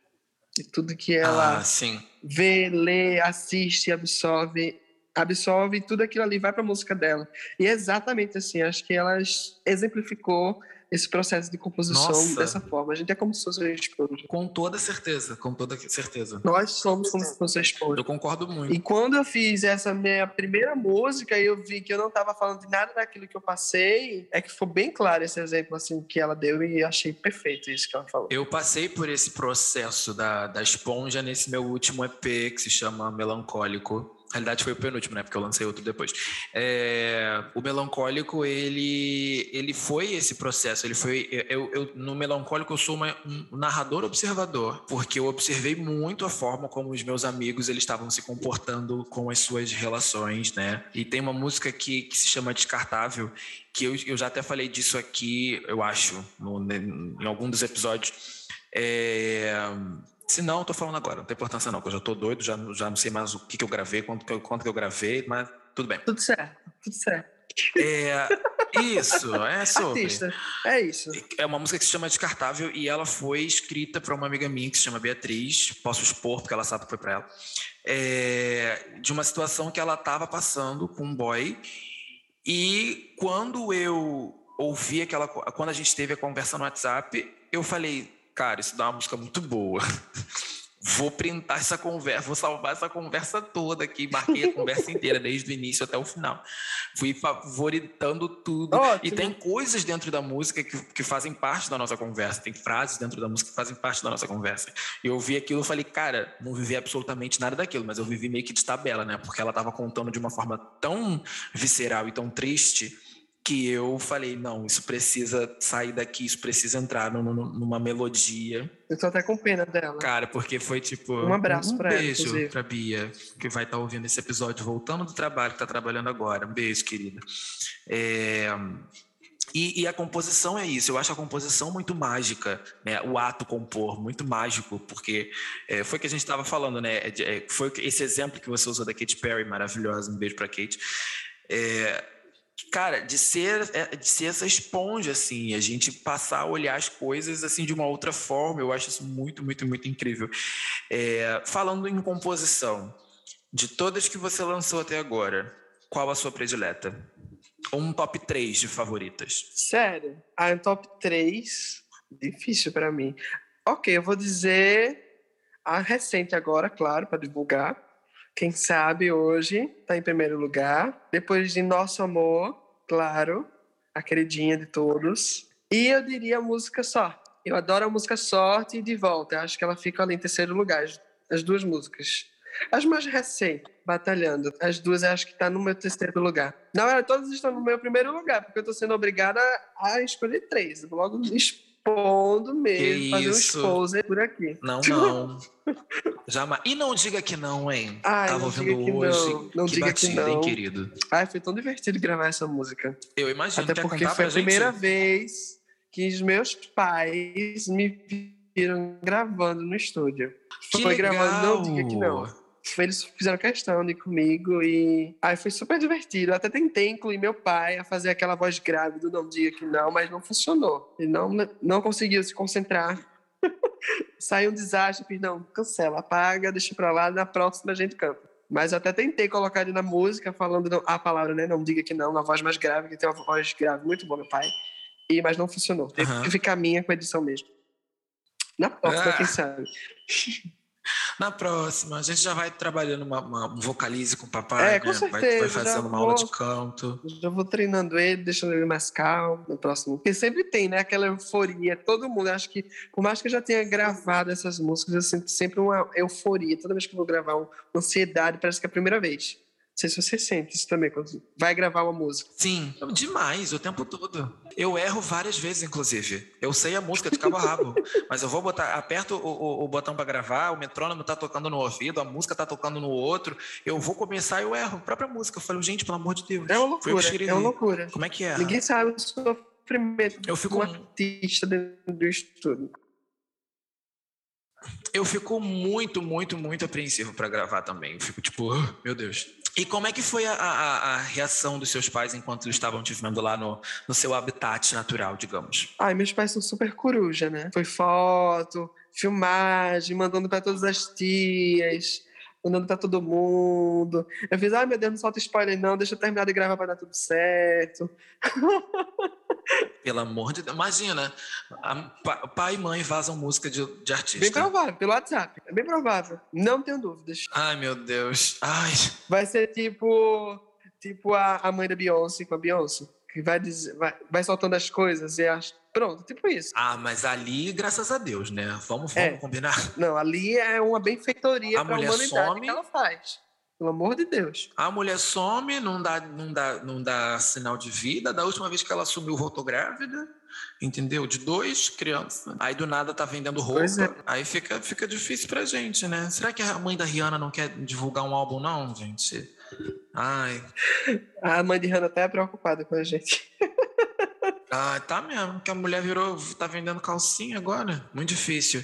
E tudo que ela Ah, sim. vê, lê, assiste, absorve, absorve tudo aquilo ali vai para a música dela. E é exatamente assim, acho que ela exemplificou esse processo de composição Nossa. dessa forma. A gente é como se fosse uma esponja. Com toda certeza, com toda certeza. Nós somos como se fosse uma esponja. Eu concordo muito. E quando eu fiz essa minha primeira música e eu vi que eu não estava falando de nada daquilo que eu passei, é que foi bem claro esse exemplo assim que ela deu e achei perfeito isso que ela falou. Eu passei por esse processo da, da esponja nesse meu último EP, que se chama Melancólico. Na realidade foi o penúltimo, né? Porque eu lancei outro depois. É, o Melancólico, ele, ele foi esse processo. Ele foi... Eu, eu- no Melancólico, eu sou uma- um narrador observador, porque eu observei muito a forma como os meus amigos eles estavam se comportando com as suas relações, né? E tem uma música que, que se chama Descartável, que eu, eu já até falei disso aqui, eu acho, no- em algum dos episódios. É, se não, eu tô falando agora, não tem importância não, porque eu já tô doido, já, já não sei mais o que, que eu gravei, quanto que eu, quanto que eu gravei, mas tudo bem. Tudo certo, tudo certo. É, isso, é sobre. Artista, é isso. É uma música que se chama Descartável e ela foi escrita para uma amiga minha que se chama Beatriz, posso expor porque ela sabe que foi para ela, é, de uma situação que ela estava passando com um boy e quando eu ouvi aquela, quando a gente teve a conversa no WhatsApp, eu falei, cara, isso dá uma música muito boa. Vou printar essa conversa, vou salvar essa conversa toda aqui. Marquei a conversa inteira, desde o início até o final. Fui favoritando tudo. Ótimo. E tem coisas dentro da música que, que fazem parte da nossa conversa. Tem frases dentro da música que fazem parte da nossa conversa. E eu ouvi aquilo e falei, cara, não vivi absolutamente nada daquilo, mas eu vivi meio que de tabela, né? Porque ela estava contando de uma forma tão visceral e tão triste que eu falei, não, isso precisa sair daqui, isso precisa entrar numa melodia. Eu tô até com pena dela. Cara, porque foi tipo. Um abraço um pra ela, beijo pra Bia, que vai estar ouvindo esse episódio, voltando do trabalho, que tá trabalhando agora. Um beijo, querida. É, E, e a composição é isso. Eu acho a composição muito mágica, né? O ato compor muito mágico, porque é, foi o que a gente estava falando, né? É é, foi esse exemplo que você usou da Katy Perry, maravilhosa. Um beijo para Kate. É, cara, de ser, é, de ser essa esponja, assim, a gente passar a olhar as coisas assim de uma outra forma, eu acho isso muito, muito, muito incrível. É, falando em composição, de todas que você lançou até agora, qual a sua predileta? Um top 3 de favoritas. Sério? Ah, um top 3. Difícil pra mim. Ok, eu vou dizer a recente agora, claro, para divulgar. Quem sabe hoje tá em primeiro lugar. Depois de Nosso Amor, claro, a queridinha de todos. E eu diria a música Sorte. Eu adoro a música Sorte e De Volta. Eu acho que ela fica ali em terceiro lugar, as- as duas músicas. As mais recentes, batalhando. As duas acho que tá no meu terceiro lugar. Na verdade, todas estão no meu primeiro lugar, porque eu tô sendo obrigada a escolher três. Logo expondo mesmo, Que fazer um isso. exposer por aqui. Não, não. Jamais. E não diga que não, hein? Ai, Tava não ouvindo diga que hoje. não. Não que diga que batida, hein, não. querido? Ai, foi tão divertido gravar essa música. Eu imagino. Até Quer porque foi a primeira gente? vez que os meus pais me viram gravando no estúdio. Que foi gravando Não legal. Diga Que Não. Eles fizeram questão de ir comigo e aí foi super divertido. Eu até tentei incluir meu pai a fazer aquela voz grave do não diga que não, mas não funcionou. Ele não, não conseguiu se concentrar. Saiu um desastre, fiz, não, cancela, apaga, deixa pra lá, na próxima a gente canta. Mas eu até tentei colocar ele na música, falando a palavra, né? Não diga que não, na voz mais grave, que tem uma voz grave muito boa, meu pai. E, mas não funcionou. Teve Aham. que ficar minha com a edição mesmo. Na próxima, Ah. quem sabe? Na próxima, a gente já vai trabalhando uma, uma- um vocalize com o papai, É, com né? Vai- vai, certeza, fazendo uma aula vou- de canto. Já vou treinando ele, deixando ele mais calmo no próximo. Porque sempre tem, né? Aquela euforia. Todo mundo, acho que, por mais que eu já tenha gravado essas músicas, eu sinto sempre uma euforia. Toda vez que eu vou gravar, uma ansiedade, parece que é a primeira vez. Não sei se você sente isso também, quando vai gravar uma música. Sim, demais, o tempo todo. Eu erro várias vezes, inclusive. Eu sei a música de cabo a rabo, mas eu vou botar, aperto o, o- o botão para gravar, o metrônomo tá tocando no ouvido, a música tá tocando no outro. Eu vou começar e eu erro a própria música. Eu falo, gente, pelo amor de Deus. É uma loucura, é uma loucura. Como é que é? Ninguém sabe o sofrimento Eu de fico- um artista dentro do estúdio. Eu fico muito, muito, muito apreensivo para gravar também. Eu fico tipo, "Ah, meu Deus. E como é que foi a, a- a reação dos seus pais enquanto eles estavam te vendo lá no, no seu habitat natural, digamos? Ai, meus pais são super coruja, né? Foi foto, filmagem, mandando para todas as tias, mandando para todo mundo. Eu fiz, ai meu Deus, não solta spoiler não, deixa eu terminar de gravar para dar tudo certo. Pelo amor de Deus. Imagina, a- pa- pai e mãe vazam música de, de artista. Bem provável, pelo WhatsApp. É bem provável. Não tenho dúvidas. Ai, meu Deus. Ai, Vai ser tipo, tipo a, a mãe da Beyoncé com a Beyoncé, que vai, dizer, vai, vai soltando as coisas e acha. Pronto, tipo isso. ah, mas ali, graças a Deus, né? Vamos, vamos É. combinar. Não, ali é uma benfeitoria A para a mulher humanidade some. que ela faz. Pelo amor de Deus. A mulher some, não dá, não, dá, não dá sinal de vida. Da última vez que ela sumiu, voltou grávida. Entendeu? De dois crianças. Aí do nada tá vendendo roupa. É. Aí fica, fica difícil pra gente, né? Será que a mãe da Rihanna não quer divulgar um álbum, não, gente? Ai, A mãe de até é preocupada com a gente. ah, tá mesmo. Que a mulher virou. tá vendendo calcinha agora. Muito difícil.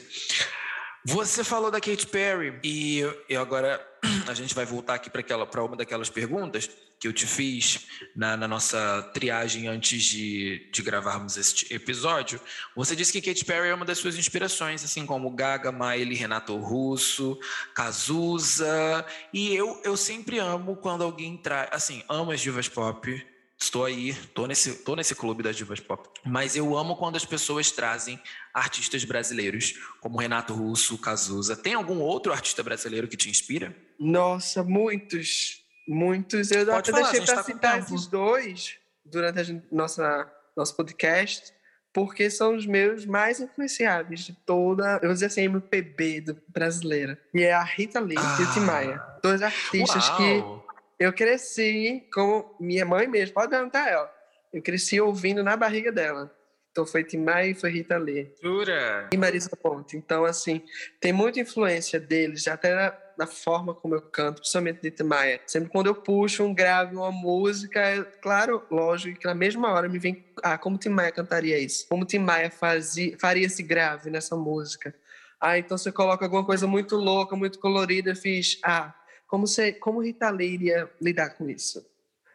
Você falou da Katy Perry e eu agora a gente vai voltar aqui para uma daquelas perguntas que eu te fiz na, na nossa triagem antes de, de gravarmos este episódio. Você disse que Katy Perry é uma das suas inspirações, assim como Gaga, Miley, Renato Russo, Cazuza. E eu, eu sempre amo quando alguém traz. Assim, amo as divas pop. Estou aí, tô nesse, tô nesse clube das divas pop. Mas eu amo quando as pessoas trazem artistas brasileiros, como Renato Russo, Cazuza. Tem algum outro artista brasileiro que te inspira? Nossa, muitos. Muitos. Eu Pode até falar, deixei para tá citar esses dois durante a nossa, nosso podcast, porque são os meus mais influenciáveis de toda, eu vou dizer assim, MPB do, brasileira. E é a Rita Lee e o Tim Ah. Maia. Dois artistas que Uau! Eu cresci com minha mãe mesmo, pode perguntar a ela. Eu cresci ouvindo na barriga dela. Então foi Tim Maia e foi Rita Lee. Jura? E Marisa Ponte. Então, assim, tem muita influência deles, até na, na forma como eu canto, principalmente de Tim Maia. Sempre quando eu puxo um grave, uma música, é claro, lógico, que na mesma hora me vem, ah, como Tim Maia cantaria isso? Como Tim Maia fazia, faria esse grave nessa música? Ah, então você coloca alguma coisa muito louca, muito colorida, eu fiz, ah, como, você, como Rita Lee iria lidar com isso?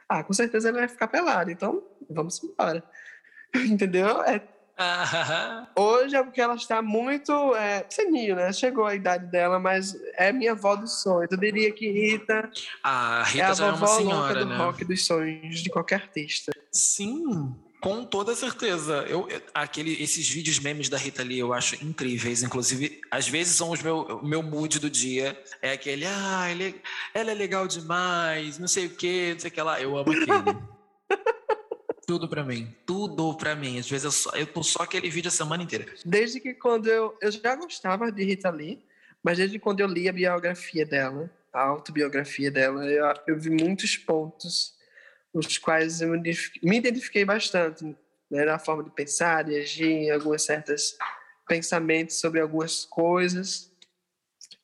Ah, com certeza ele vai ficar pelado, então vamos embora. Entendeu? É Ah, Hoje é porque ela está muito é, senil, né? Chegou a idade dela, mas é minha avó dos sonhos. Eu diria que Rita a é Rita a já é uma vovó louca senhora, do né? rock dos sonhos de qualquer artista. Sim, com toda certeza. Eu, aquele, esses vídeos memes da Rita Lee eu acho incríveis. Inclusive, às vezes são os meu, o meu mood do dia. É aquele, ah, ele, ela é legal demais, não sei o que, não sei o que lá. Eu amo aquele. tudo pra mim, tudo pra mim. Às vezes eu, só, eu tô só aquele vídeo a semana inteira. Desde que quando eu... Eu já gostava de Rita Lee, mas desde quando eu li a biografia dela, a autobiografia dela, eu, eu vi muitos pontos nos quais eu me identifiquei, bastante, né? Na forma de pensar, de agir, em algumas certas pensamentos sobre algumas coisas.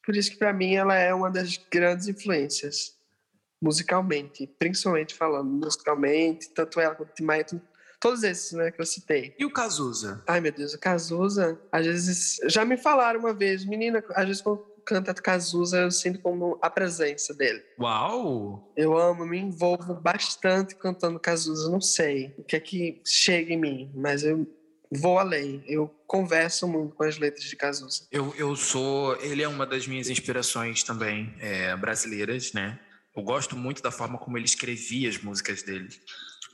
Por isso que para mim ela é uma das grandes influências musicalmente, principalmente falando musicalmente, tanto ela quanto o todos esses, né, que eu citei. E o Cazuza? Ai, meu Deus, o Cazuza, às vezes, já me falaram uma vez, menina, às vezes quando canta Cazuza, eu sinto como a presença dele. Uau! Eu amo, me envolvo bastante cantando Cazuza. Não sei o que é que chega em mim, mas eu vou além. Eu converso muito com as letras de Cazuza. Eu, eu sou. Ele é uma das minhas inspirações também é, brasileiras, né? Eu gosto muito da forma como ele escrevia as músicas dele.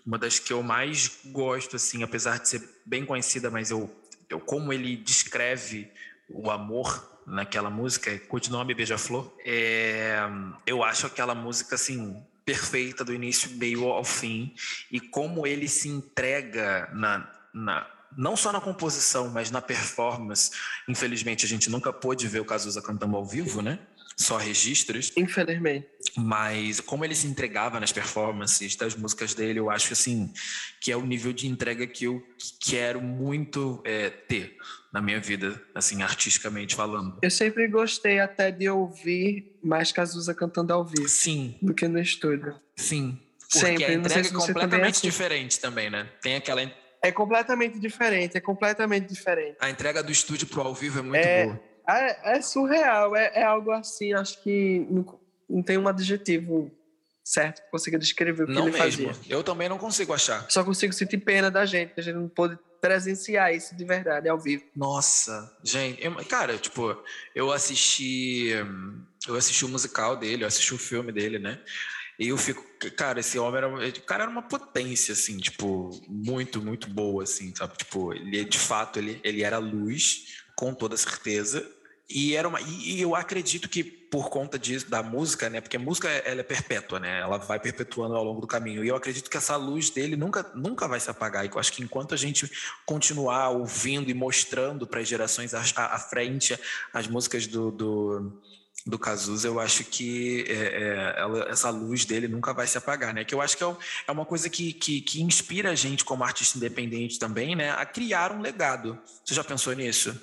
Uma das que eu mais gosto, assim, apesar de ser bem conhecida, mas eu, eu como ele descreve o amor naquela música, Continua Me Beija-Flor, é, eu acho aquela música, assim, perfeita do início, meio ao fim, e como ele se entrega na, na não só na composição, mas na performance. Infelizmente, a gente nunca pôde ver o Cazuza cantando ao vivo, né? Só registros. Infelizmente. Mas como ele se entregava nas performances das músicas dele, eu acho assim que é o nível de entrega que eu quero muito é, ter na minha vida, assim, artisticamente falando. Eu sempre gostei até de ouvir mais Cazuza cantando ao vivo. Sim. Do que no estúdio. Sim. Porque sempre. a entrega se é você também é completamente assim. diferente também, né? Tem aquela. É completamente diferente, é completamente diferente. A entrega do estúdio pro ao vivo é muito É. boa. É, é surreal, é, é algo assim, acho que não, não tem um adjetivo certo que consiga descrever o que Não ele mesmo. fazia. Eu também não consigo achar. Só consigo sentir pena da gente, a gente não pôde presenciar isso de verdade, ao vivo. Nossa, gente, eu- cara, tipo, eu assisti, eu assisti o musical dele, eu assisti o filme dele, né? E eu fico, cara, esse homem era, o cara era uma potência, assim, tipo, muito, muito boa, assim, sabe? Tipo, ele, de fato, ele, ele era luz, com toda certeza. E era uma, e, eu acredito que por conta disso, da música, né? Porque a música ela é perpétua, né? Ela vai perpetuando ao longo do caminho. E eu acredito que essa luz dele nunca, nunca vai se apagar. E eu acho que enquanto a gente continuar ouvindo e mostrando para as gerações à, frente as músicas do, do, do Cazuza, eu acho que é, é, ela- essa luz dele nunca vai se apagar, né? Que eu acho que é, é uma coisa que, que, que inspira a gente como artista independente também, né? A criar um legado. Você já pensou nisso?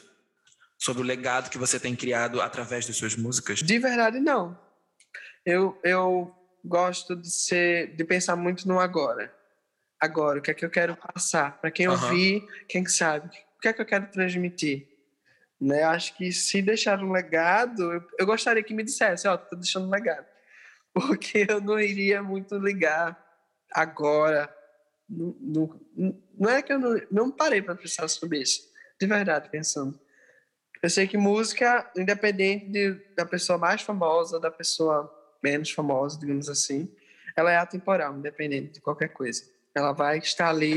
Sobre o legado que você tem criado através das suas músicas? De verdade, não. Eu, eu gosto de ser, de pensar muito no agora. Agora, o que é que eu quero passar? Para quem Aham. ouvir, quem sabe? O que é que eu quero transmitir? Né? Acho que se deixar um legado, eu, eu gostaria que me dissesse, ó, tô deixando um legado. Porque eu não iria muito ligar agora. Não, não, não é que eu não, não parei para pensar sobre isso. De verdade, pensando. Eu sei que música, independente de- da pessoa mais famosa, da pessoa menos famosa, digamos assim, ela é atemporal, independente de qualquer coisa. Ela vai estar ali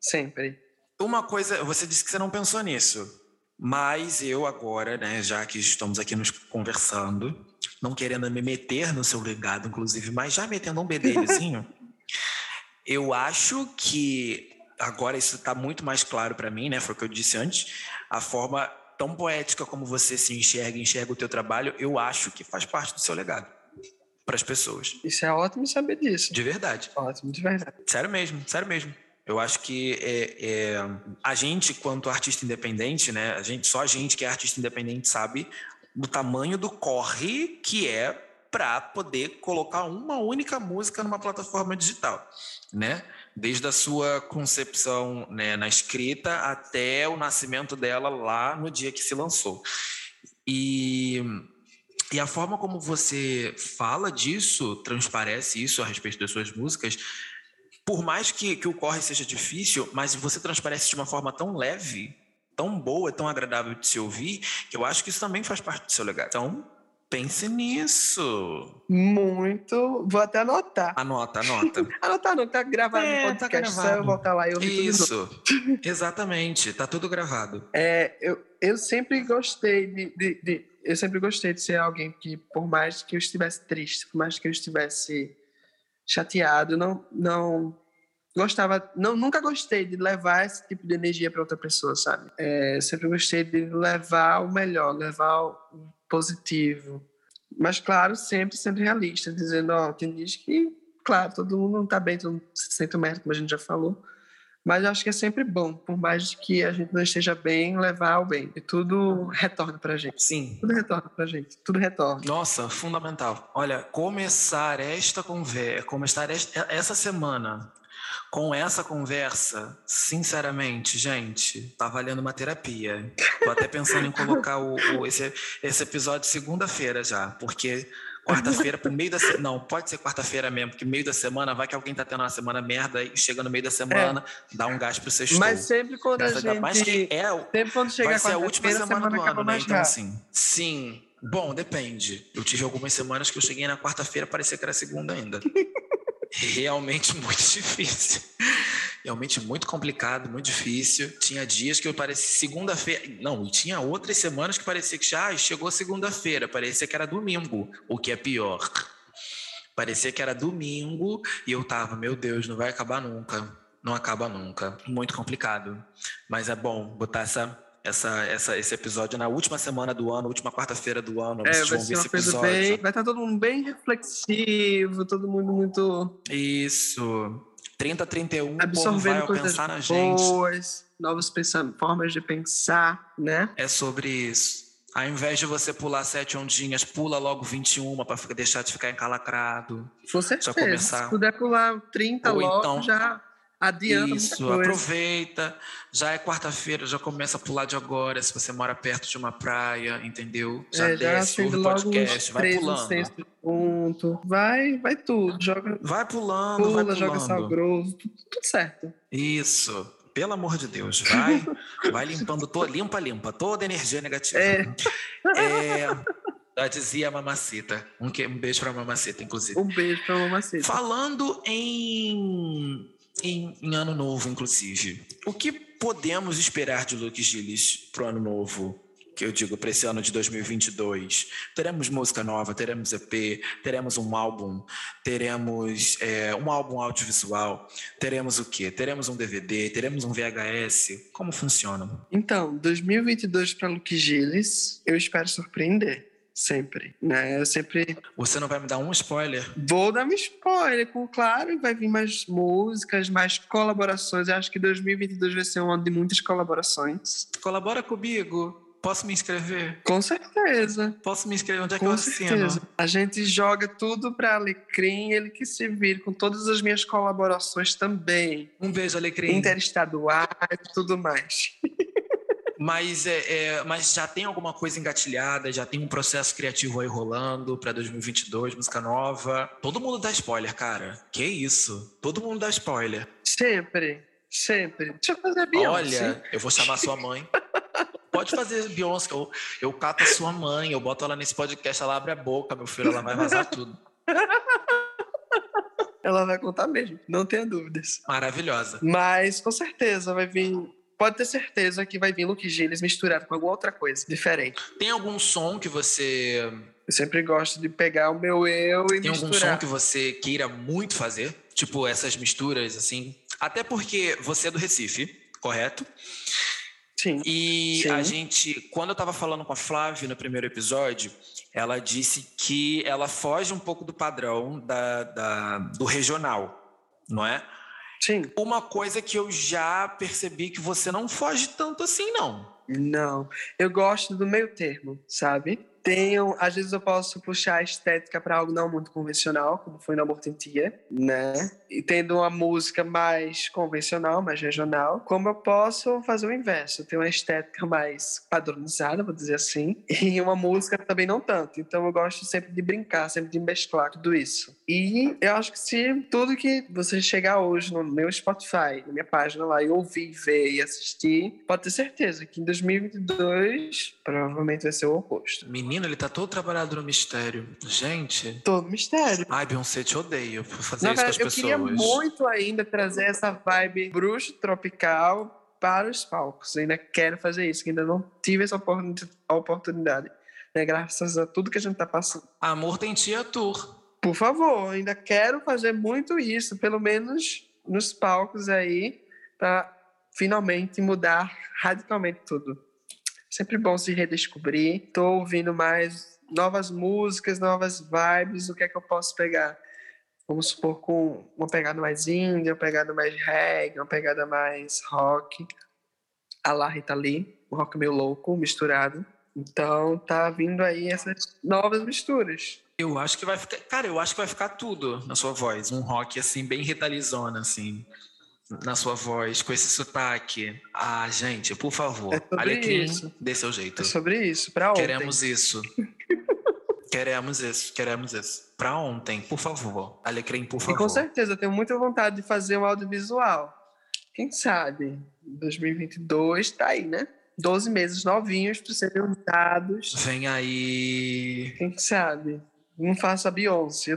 sempre. Uma coisa, você disse que você não pensou nisso, mas eu agora, né, já que estamos aqui nos conversando, não querendo me meter no seu legado, inclusive, mas já metendo um bedelhozinho, eu acho que agora isso está muito mais claro para mim, né? Foi o que eu disse antes, a forma tão poética como você se enxerga, enxerga o teu trabalho, eu acho que faz parte do seu legado para as pessoas, Isso é ótimo saber disso. de verdade. Ótimo, de verdade. Sério mesmo, sério mesmo. Eu acho que é, é, a gente, quanto artista independente, né? A gente, só a gente que é artista independente sabe do tamanho do corre que é para poder colocar uma única música numa plataforma digital, né? Desde a sua concepção né, na escrita até o nascimento dela lá no dia que se lançou. E e a forma como você fala disso, transparece isso a respeito das suas músicas, por mais que, que o corre seja difícil, mas você transparece de uma forma tão leve, tão boa, tão agradável de se ouvir, que eu acho que isso também faz parte do seu legado. Então, pense nisso. Muito. Vou até anotar. Anota, anota. Anotar não, tá gravado É, no tá podcast. Só gravado. eu voltar lá e ouvir tudo de novo. Isso. Exatamente. Tá tudo gravado. É, eu, eu sempre gostei de, de, de- eu sempre gostei de ser alguém que por mais que eu estivesse triste, por mais que eu estivesse chateado, não não gostava, não nunca gostei de levar esse tipo de energia para outra pessoa, sabe? É, eu sempre gostei de levar o melhor, levar o positivo. Mas claro, sempre sendo realista, dizendo, ó, tem dias que, claro, todo mundo não tá bem, todo mundo se sente merda, como a gente já falou. Mas eu acho que é sempre bom, por mais que a gente não esteja bem, levar ao bem. E tudo retorna pra gente. Sim. Tudo retorna pra gente. Tudo retorna. Nossa, fundamental. Olha, começar esta conversa, começar esta, essa semana Com essa conversa, sinceramente, gente, tá valendo uma terapia. Tô até pensando em colocar o, o esse, esse episódio segunda-feira já, porque quarta-feira pro meio da semana. Não, pode ser quarta-feira mesmo, porque meio da semana vai que alguém tá tendo uma semana merda e chega no meio da semana, é. dá um gás pro sexto. Mas sempre quando a gente. Mais que é, sempre quando chega vai a ser a última semana, semana do ano, né? Então, assim, sim. Bom, depende. Eu tive algumas semanas que eu cheguei na quarta-feira, parecia que era segunda ainda. Realmente muito difícil. Realmente muito complicado, muito difícil. Tinha dias que eu parecia segunda-feira. Não, e tinha outras semanas que parecia que já ah, chegou segunda-feira, parecia que era domingo, o que é pior. Parecia que era domingo e eu tava, meu Deus, não vai acabar nunca. Não acaba nunca. Muito complicado. Mas é bom botar essa essa, essa, esse episódio na última semana do ano, última quarta-feira do ano. É, vai ser uma coisa bem. Vai estar todo mundo bem reflexivo, todo mundo muito. Isso. 30, 31, absorvendo vai pensar na gente. Boas, novas formas de pensar, né? É sobre isso. Ao invés de você pular sete ondinhas, pula logo 21 para deixar de ficar encalacrado. Com certeza. Começar... Se puder pular 30 Ou logo, então, já adianta Isso, aproveita. Já é quarta-feira, já começa a pular de agora. Se você mora perto de uma praia, entendeu? Já é, desce, ouve o podcast, vai pulando. Ponto. Vai, vai tudo. Joga, vai pulando, pula, vai pulando. joga sal grosso, tudo, tudo certo. Isso. Pelo amor de Deus, vai, vai limpando, to, limpa, limpa, toda energia negativa. É. é já dizia a Mamacita. Um, um beijo para a Mamacita, inclusive. Um beijo para a Mamacita. Falando em em, em, ano novo, inclusive. O que podemos esperar de Luke Gilles para o ano novo? Que eu digo, para esse ano de 2022. Teremos música nova, teremos EP, teremos um álbum, teremos é, um álbum audiovisual, teremos o quê? Teremos um DVD, teremos um VHS. Como funciona? Então, 2022 para Luke Gilles, eu espero surpreender. Sempre, né? Eu sempre. Você não vai me dar um spoiler? Vou dar um spoiler, com claro, vai vir mais músicas, mais colaborações. Eu acho que 2022 vai ser um ano de muitas colaborações. Colabora comigo. Posso me inscrever? Com certeza. Posso me inscrever? Onde é que com eu certeza. assino? A gente joga tudo para Alecrim, ele que se vira com todas as minhas colaborações também. Um beijo, Alecrim. Interestaduais, tudo mais. Mas, é, é, mas já tem alguma coisa engatilhada, já tem um processo criativo aí rolando para 2022, música nova. Todo mundo dá spoiler, cara. Que isso? Todo mundo dá spoiler. Sempre, sempre. Deixa eu fazer Beyoncé. Olha, eu vou chamar sua mãe. Pode fazer Beyoncé, eu, eu cato a sua mãe, eu boto ela nesse podcast, ela abre a boca, meu filho, ela vai vazar tudo. Ela vai contar mesmo, não tenha dúvidas. Maravilhosa. Mas com certeza vai vir pode ter certeza que vai vir Luke Gilles misturado com alguma outra coisa diferente. Tem algum som que você. Eu sempre gosto de pegar o meu eu e Tem misturar. Tem algum som que você queira muito fazer? Tipo, essas misturas, assim? Até porque você é do Recife, correto? Sim. E Sim. a gente, quando eu estava falando com a Flávia no primeiro episódio, ela disse que ela foge um pouco do padrão da, da do regional, não é? Sim. Uma coisa que eu já percebi que você não foge tanto assim, não. Não. Eu gosto do meio termo, sabe? Tenho, às vezes eu posso puxar a estética para algo não muito convencional, como foi no Amor Tentia, né? E tendo uma música mais convencional, mais regional, como eu posso fazer o inverso, ter uma estética mais padronizada, vou dizer assim, e uma música também não tanto. Então eu gosto sempre de brincar, sempre de mesclar tudo isso. E eu acho que se tudo que você chegar hoje no meu Spotify, na minha página lá, e ouvir, ver e assistir, pode ter certeza que em 2022 provavelmente vai ser o oposto. Menino, ele tá todo trabalhado no mistério. Gente. Todo mistério. Ai, Beyoncé, te odeio por fazer isso com as eu pessoas. Eu queria muito ainda trazer essa vibe bruxo tropical para os palcos. Eu ainda quero fazer isso, ainda não tive essa oportunidade. Né? Graças a tudo que a gente tá passando. Amor tem tia tour. Por favor, ainda quero fazer muito isso, pelo menos nos palcos aí, para finalmente mudar radicalmente tudo. Sempre bom se redescobrir. Estou ouvindo mais novas músicas, novas vibes. O que é que eu posso pegar? Vamos supor com uma pegada mais indie, uma pegada mais reggae, uma pegada mais rock. A la Rita Lee, um rock meio louco, misturado. Então tá vindo aí essas novas misturas. Eu acho que vai ficar, cara, eu acho que vai ficar tudo na sua voz, um rock assim bem retalizona assim. Na sua voz, com esse sotaque. Ah, gente, por favor. É Alecrim, isso. dê seu jeito. É sobre isso, pra ontem. Queremos isso. queremos isso, queremos isso. Pra ontem, por favor. Alecrim, por E favor. com certeza, eu tenho muita vontade de fazer um audiovisual. Quem sabe? 2022 tá aí, né? 12 meses novinhos para serem usados. Vem aí. Quem sabe? Não faço a Beyoncé.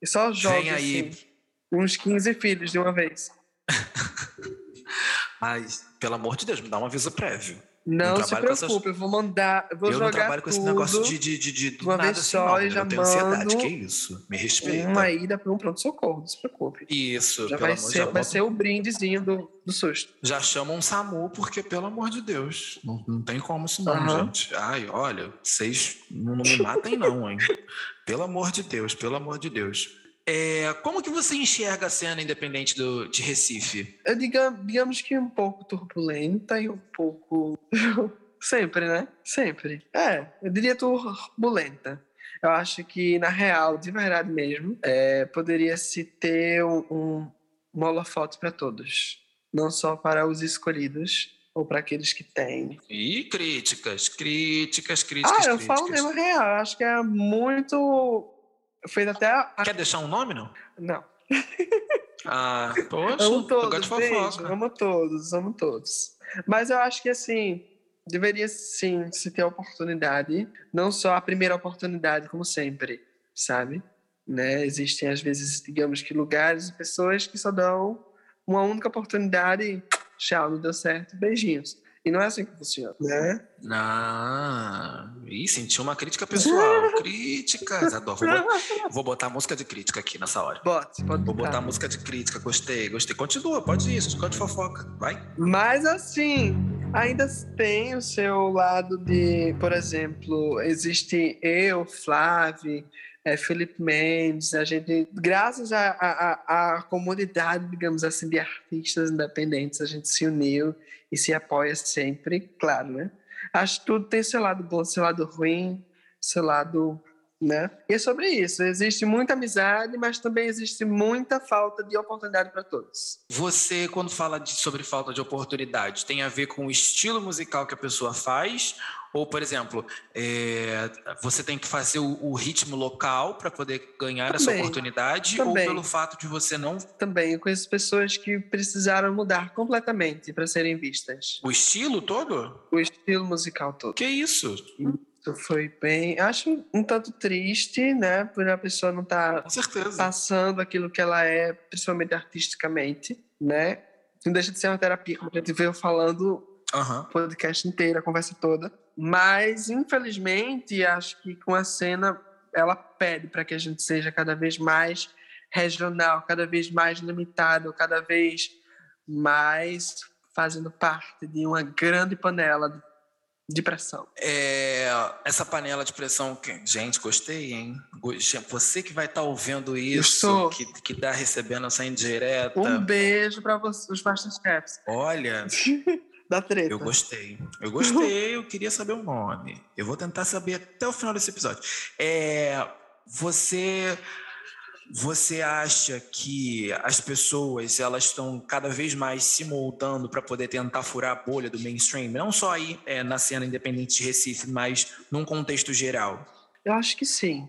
Eu só jogo Vem aí. assim, uns 15 filhos de uma vez. Mas, pelo amor de Deus, me dá um aviso prévio. Não Não se com essas- preocupe, eu vou mandar. Eu vou eu jogar não trabalho com esse tudo, negócio de, de, de, de uma nada vez assim, só não. e já eu tenho ansiedade. Que isso? Me respeita. uma ida para um pronto-socorro, não se preocupe. Isso, Já pelo vai, amor ser, já, vai ser o brindezinho do, do susto. já chama um SAMU, porque, pelo amor de Deus, não, não tem como isso não, Aham. gente. Ai, olha, vocês não me matem não, hein? pelo amor de Deus, pelo amor de Deus. É, como que você enxerga a cena independente do, de Recife? Diga, digamos que um pouco turbulenta e um pouco. Sempre, né? Sempre. É, eu diria turbulenta. Eu acho que, na real, de verdade mesmo, é, poderia se ter um, um, holofote para todos. Não só para os escolhidos ou para aqueles que têm. E críticas, críticas, críticas, Ah, eu críticas. falo mesmo real. Eu acho que é muito. Feito até. A... Quer deixar um nome, não? Não. Ah, poxa, Amo todos, gente, amo todos, amo todos. Mas eu acho que assim, deveria sim se ter a oportunidade, não só a primeira oportunidade, como sempre, sabe? Né? Existem às vezes, digamos que lugares e pessoas que só dão uma única oportunidade tchau, não deu certo, beijinhos. E não é assim que funciona, né? Ah, ih, senti uma crítica pessoal. Críticas, adoro. Vou, bot- vou botar música de crítica aqui nessa hora. Bote, pode Vou botar música de crítica, gostei, gostei. Continua, pode ir, de fofoca, vai. Mas assim, ainda tem o seu lado de, por exemplo, existe eu, Flávio, é, Felipe Mendes, a gente, graças à à- à- à comunidade, digamos assim, de artistas independentes, a gente se uniu e se apoia sempre, claro, né? Acho que tudo tem seu lado bom, seu lado ruim, seu lado, né? E é sobre isso, existe muita amizade, mas também existe muita falta de oportunidade para todos. Você, quando fala de- sobre falta de oportunidade, tem a ver com o estilo musical que a pessoa faz? Ou, por exemplo, é, você tem que fazer o, o ritmo local para poder ganhar essa Também, oportunidade? também. Ou pelo fato de você não. também eu conheço pessoas que precisaram mudar completamente para serem vistas. O estilo todo? O estilo musical todo. Que isso? Isso foi bem. Acho um tanto triste, né? Por a pessoa não estar Com certeza. passando aquilo que ela é, principalmente artisticamente, né? Não deixa de ser uma terapia, como a gente veio falando O podcast inteiro, a conversa toda. Mas, infelizmente, acho que com a cena, ela pede para que a gente seja cada vez mais regional, cada vez mais limitado, cada vez mais fazendo parte de uma grande panela de pressão. É, essa panela de pressão, gente, gostei, hein? Você que vai estar ouvindo isso, que, que tá recebendo essa indireta. Um beijo para os Masterchefs Olha, da treta. eu gostei. Eu gostei, eu queria saber o nome. Eu vou tentar saber até o final desse episódio. É, você. Você acha que as pessoas elas estão cada vez mais se moldando para poder tentar furar a bolha do mainstream? Não só aí é, na cena independente de Recife, mas num contexto geral. Eu acho que sim.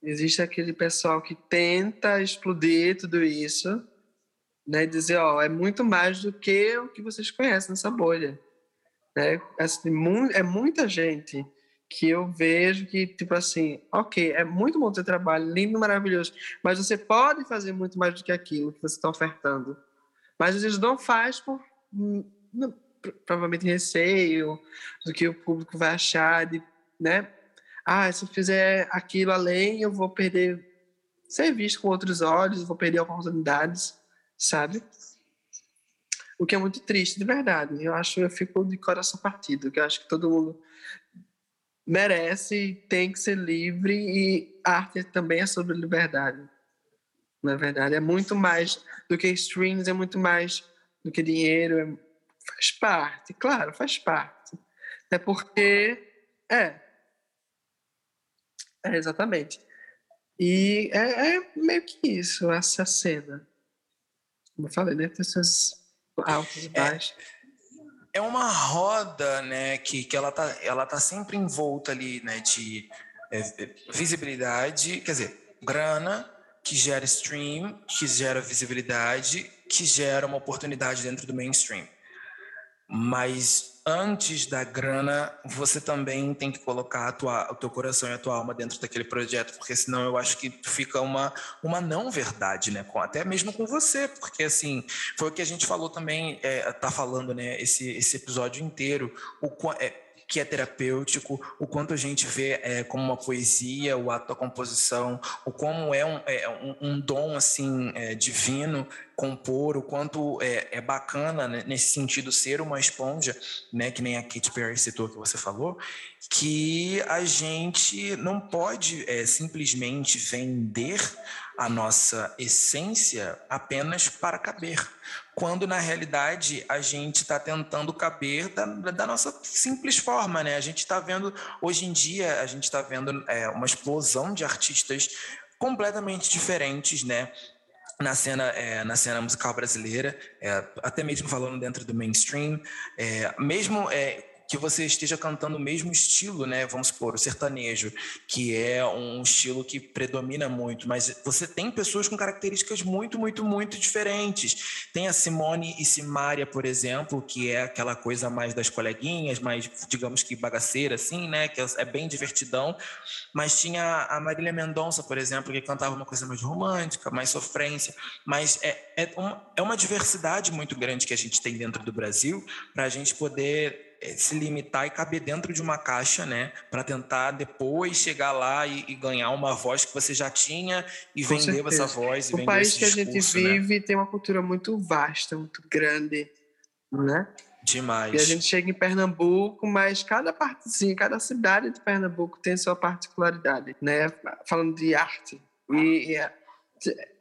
Existe aquele pessoal que tenta explodir tudo isso, né? E dizer, ó, é muito mais do que o que vocês conhecem nessa bolha, né? Assim, é muita gente que eu vejo que, tipo assim, ok, é muito bom ter trabalho, lindo, maravilhoso, mas você pode fazer muito mais do que aquilo que você está ofertando. Mas às vezes não faz por, hum, provavelmente, receio do que o público vai achar, de, né? ah, se eu fizer aquilo além, eu vou perder ser visto com outros olhos, vou perder oportunidades, sabe? O que é muito triste, de verdade. Eu acho, eu fico de coração partido, que eu acho que todo mundo merece, tem que ser livre e arte também é sobre liberdade. Na verdade, é muito mais do que streams, é muito mais do que dinheiro, é- faz parte, claro, faz parte. Até porque é, é, exatamente. E é, é meio que isso, essa cena. Como eu falei, né? Tem seus altos e é. baixos. É, é uma roda, né, que, que ela, tá, ela tá sempre envolta ali, né, de é, visibilidade, quer dizer, grana, que gera stream, que gera visibilidade, que gera uma oportunidade dentro do mainstream. Mas antes da grana, você também tem que colocar tua, o teu coração e a tua alma dentro daquele projeto, porque senão eu acho que fica uma, uma não verdade, né? Com, até mesmo com você, porque assim, foi o que a gente falou também, é, tá falando, né, esse, esse episódio inteiro, o, é, que é terapêutico, o quanto a gente vê é, como uma poesia, o ato da composição, o como é um, é, um, um dom assim é, divino compor, o quanto é, é bacana né, nesse sentido ser uma esponja, né, que nem a Katy Perry citou que você falou, que a gente não pode é, simplesmente vender a nossa essência apenas para caber, quando na realidade a gente está tentando caber da, da, nossa simples forma, né? A gente está vendo hoje em dia a gente está vendo é, uma explosão de artistas completamente diferentes, né? na cena, é, na cena musical brasileira, é, até mesmo falando dentro do mainstream, é, mesmo é, que você esteja cantando o mesmo estilo, né? Vamos supor, o sertanejo, que é um estilo que predomina muito, mas você tem pessoas com características muito, muito, muito diferentes. Tem a Simone e Simária, por exemplo, que é aquela coisa mais das coleguinhas, mais, digamos que bagaceira, assim, né? Que é bem divertidão. Mas tinha a Marília Mendonça, por exemplo, que cantava uma coisa mais romântica, mais sofrência. Mas é, é, uma, é uma diversidade muito grande que a gente tem dentro do Brasil para a gente poder é, se limitar e caber dentro de uma caixa, né? Para tentar depois chegar lá e, e, ganhar uma voz que você já tinha e Com vender certeza. essa voz. o país que a gente né? vive né? tem uma cultura muito vasta, muito grande, né? Demais. E a gente chega em Pernambuco, mas cada partezinha, cada cidade de Pernambuco tem sua particularidade, né? Falando de arte. E, e é,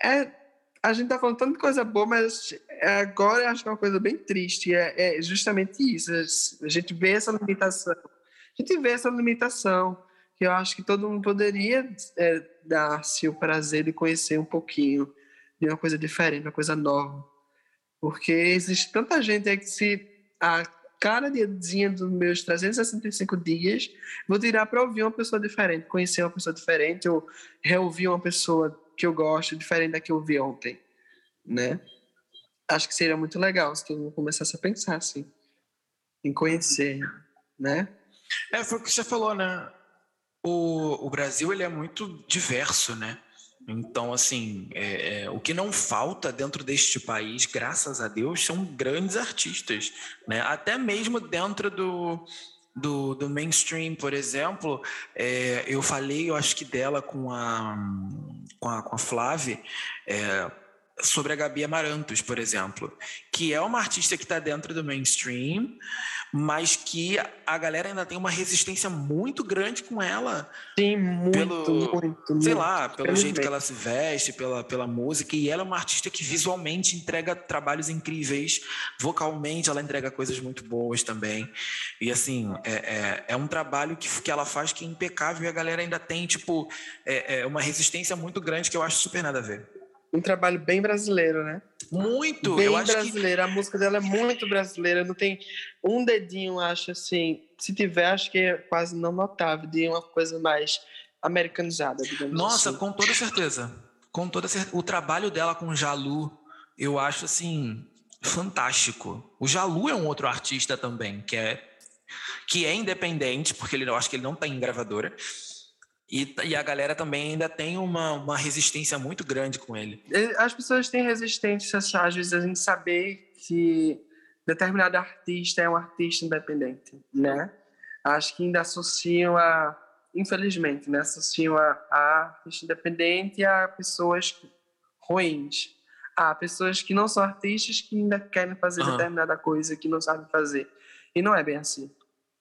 é a gente tá falando tanta coisa boa, mas agora eu acho que é uma coisa bem triste. É, é justamente isso. A gente vê essa limitação. A gente vê essa limitação que eu acho que todo mundo poderia é, dar-se o prazer de conhecer um pouquinho de uma coisa diferente, uma coisa nova. Porque existe tanta gente aí que se a cada diazinha dos meus 365 dias vou tirar para ouvir uma pessoa diferente, conhecer uma pessoa diferente ou reouvir uma pessoa que eu gosto, diferente da que eu vi ontem, né? Acho que seria muito legal se todo mundo começasse a pensar assim, em conhecer, né? É, foi o que você falou, né? O, o Brasil ele é muito diverso, né? Então, assim, é, é, o que não falta dentro deste país, graças a Deus, são grandes artistas, né? Até mesmo dentro do, do, do mainstream, por exemplo, é, eu falei, eu acho que dela com a, com a, com a Flávia, é, sobre a Gabi Amarantos, por exemplo, que é uma artista que está dentro do mainstream, mas que a galera ainda tem uma resistência muito grande com ela. Sim, muito, pelo, muito, Sei lá, pelo jeito que ela se veste, pela, pela música, e ela é uma artista que visualmente entrega trabalhos incríveis, vocalmente ela entrega coisas muito boas também, e assim, é, é, é um trabalho que, que ela faz que é impecável e a galera ainda tem, tipo, é, é uma resistência muito grande que eu acho super nada a ver um trabalho bem brasileiro, né? Muito! Bem brasileiro. Que... A música dela é muito brasileira. Não tem um dedinho, acho assim. Se tiver, acho que é quase não notável, de uma coisa mais americanizada, digamos Nossa, assim. com toda certeza. Com toda certeza. O trabalho dela com o Jalu, eu acho assim, fantástico. O Jalu é um outro artista também, que é que é independente, porque ele, eu acho que ele não está em gravadora, e, e, a galera também ainda tem uma, uma resistência muito grande com ele. As pessoas têm resistência, às vezes, em saber que determinado artista é um artista independente, né? Acho que ainda associam a, infelizmente, né? Associam a, a artista independente a pessoas ruins. A pessoas que não são artistas que ainda querem fazer uhum. determinada coisa que não sabem fazer. E não é bem assim.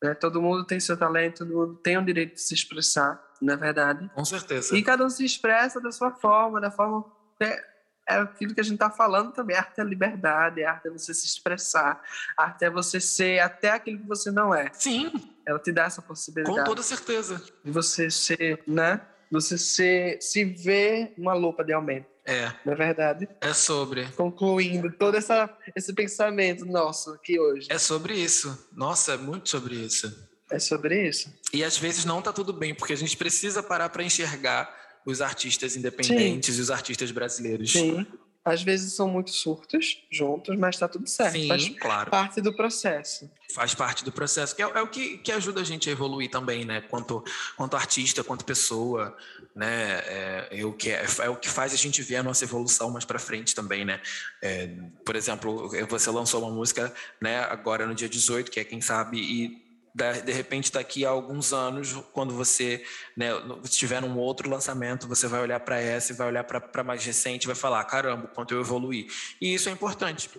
Né? Todo mundo tem seu talento, todo mundo tem o direito de se expressar na verdade. Com certeza. E cada um se expressa da sua forma, da forma é, é aquilo que a gente está falando também. Arte é liberdade, a arte é você se expressar, a arte é você ser até aquilo que você não é. Sim. Ela te dá essa possibilidade. Com toda certeza. De você ser, né? Você ser, se ver uma lupa de aumento. É, na verdade. é sobre. Concluindo todo essa, esse pensamento nosso aqui hoje. É sobre isso. Nossa, é muito sobre isso. É sobre isso. E às vezes não tá tudo bem, porque a gente precisa parar para enxergar os artistas independentes e os artistas brasileiros. Sim. Às vezes são muitos surtos juntos, mas tá tudo certo. Sim, Faz claro. parte do processo. Faz parte do processo, que é, é o que, que ajuda a gente a evoluir também, né? Quanto, quanto artista, quanto pessoa, né? É, é o que é, é o que faz a gente ver a nossa evolução mais para frente também, né? É, por exemplo, você lançou uma música, né? Agora no dia 18, que é quem sabe, e de repente daqui a alguns anos, quando você né, estiver num outro lançamento, você vai olhar para essa e vai olhar para mais recente e vai falar, caramba, quanto eu evoluí. E isso é importante.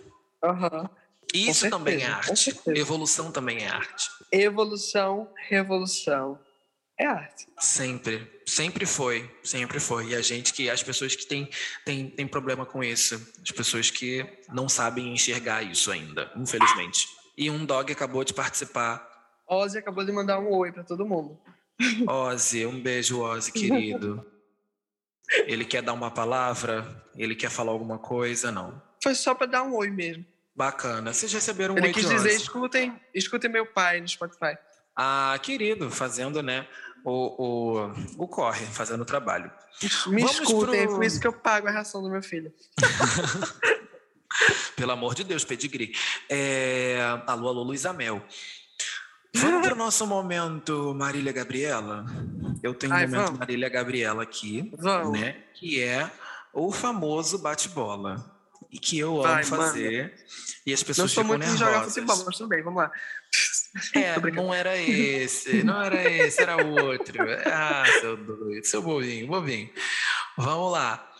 E isso certeza, também é arte. Evolução também é arte. Evolução, revolução. É arte. Sempre, sempre foi, sempre foi. E a gente que, as pessoas que têm tem, tem problema com isso, as pessoas que não sabem enxergar isso ainda, infelizmente. E um dog acabou de participar. Ozzy acabou de mandar um oi pra todo mundo. Ozzy, um beijo, Ozzy, querido. Ele quer dar uma palavra? Ele quer falar alguma coisa? Não. Foi só pra dar um oi mesmo. Bacana. Vocês receberam um Ele oi quis dizer, Ozzy. escutem, escutem meu pai no Spotify. Ah, querido, fazendo, né, o, o, o corre, fazendo o trabalho. Me Vamos escutem, é pro- por isso que eu pago a ração do meu filho. Pelo amor de Deus, pedigree. É... Alô, alô, Luísa Mel. Vamos para o nosso momento Marília Gabriela? Eu tenho um Ai, momento vamos. Marília Gabriela aqui, Vamos. né? Que é o famoso bate-bola. E que eu amo Vai, fazer. E as Não pessoas sou ficam muito nervosas. jogar futebol, mas bem, vamos lá. É, não era esse, não era esse, era outro. Ah, seu doido, seu bobinho, bobinho. Vamos lá.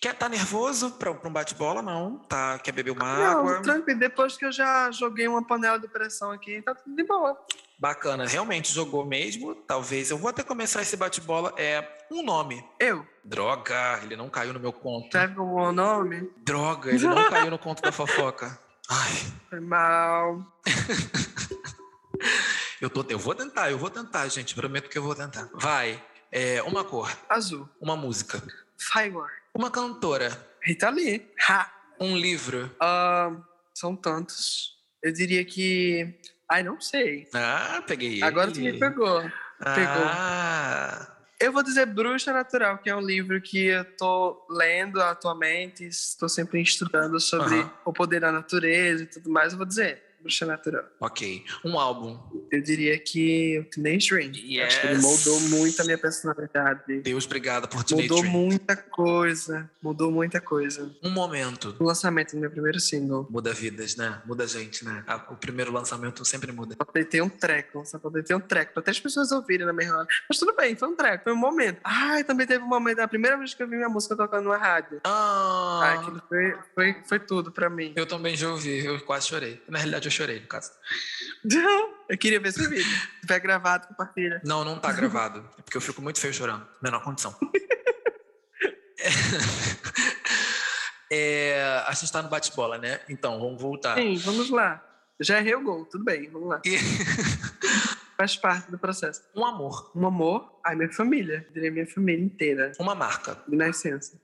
Quer tá nervoso para um bate-bola? Não. Tá, quer beber uma água? Não, tranquilo. Depois que eu já joguei uma panela de pressão aqui, tá tudo de boa. Bacana, realmente jogou mesmo. Talvez eu vou até começar esse bate-bola. É um nome. Eu, Droga, ele não caiu no meu conto. sabe o nome? Droga, ele não caiu no conto da fofoca. Ai, Foi mal. eu, tô, eu vou tentar, eu vou tentar, gente. Prometo que eu vou tentar. Vai. É, uma cor, Azul. uma música, Fire. uma cantora, Rita Lee. Ha. um livro. Ah, são tantos. Eu diria que. Ai, não sei. Ah, peguei. Agora tu me pegou. pegou. Ah, Eu vou dizer Bruxa Natural, que é um livro que eu tô lendo atualmente, estou sempre estudando sobre o poder da natureza e tudo mais. Eu vou dizer Bruxa Natural. ok. Um álbum. Eu diria que o Teenage Dream. Eu Acho que ele Yes. moldou muito a minha personalidade. Deus, obrigado por Teenage Mudou Dream. muita coisa. Mudou muita coisa. Um momento. O lançamento do meu primeiro single. Muda vidas, né? Muda gente, né? O primeiro lançamento sempre muda. Só ter um treco, só pra ter um treco, pra até as pessoas ouvirem na mesma hora. Mas tudo bem, foi um treco, foi um momento. Ai, também teve um momento, a primeira vez que eu vi minha música tocando na rádio. Ah, Ai, aquilo foi, foi, foi tudo pra mim. eu também já ouvi, eu quase chorei. Na realidade, eu chorei, no caso. Eu queria ver esse vídeo. Se tiver gravado, compartilha. Não, não tá gravado. É porque eu fico muito feio chorando. Menor condição. É, a gente tá no bate-bola, né? Então, vamos voltar. Sim, vamos lá. Já errei o gol, tudo bem, vamos lá. E- Faz parte do processo. um amor, Um amor, ai, minha família. Eu diria minha família inteira, uma marca, de nascença.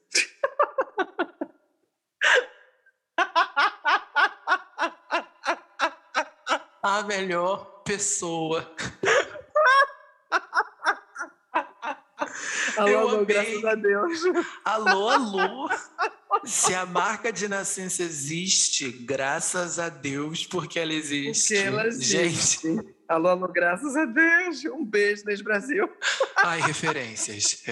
A melhor pessoa. Alô, Eu alô, graças a Deus. Alô, alô. Se a marca de nascença existe, graças a Deus, porque ela existe. Porque ela Gente, existe. Alô, alô, graças a Deus. Um beijo desde Brasil. ai, referências.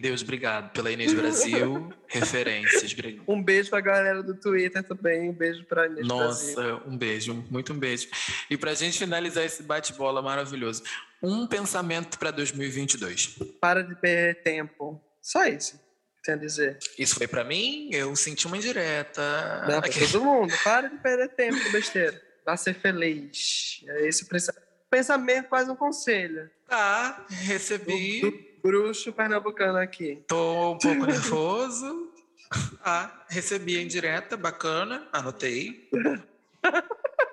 Deus, obrigado pela Inês Brasil. Referências. Um beijo pra galera do Twitter também. Um beijo pra Inês Nossa, Brasil. um beijo, muito um beijo. E pra gente finalizar esse bate-bola maravilhoso, um pensamento para 2022. Para de perder tempo. Só isso a dizer. Isso foi pra mim, eu senti uma indireta. Não, pra todo mundo. Para de perder tempo com besteira. Vá ser feliz. É esse o pensamento, quase um conselho. Tá, recebi. Do bruxo pernambucano aqui. Tô um pouco nervoso. Ah, recebi a indireta, bacana, anotei.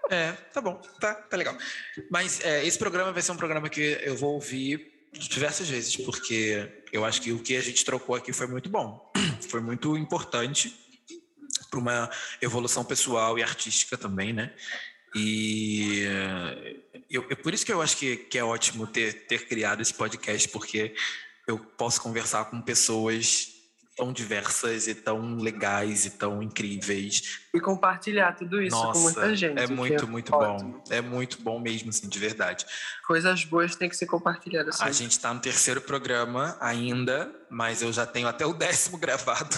É, tá bom, tá, tá legal. Mas é, esse programa vai ser um programa que eu vou ouvir diversas vezes, porque eu acho que o que a gente trocou aqui foi muito bom, foi muito importante para uma evolução pessoal e artística também, né? E eu, eu, por isso que eu acho que, que é ótimo ter, ter criado esse podcast, porque eu posso conversar com pessoas tão diversas e tão legais e tão incríveis. E compartilhar tudo isso Nossa, com muita gente. É muito, é muito ótimo. bom. É muito bom mesmo, assim, de verdade. Coisas boas têm que ser compartilhadas. A gente está no terceiro programa ainda, mas eu já tenho até o décimo gravado.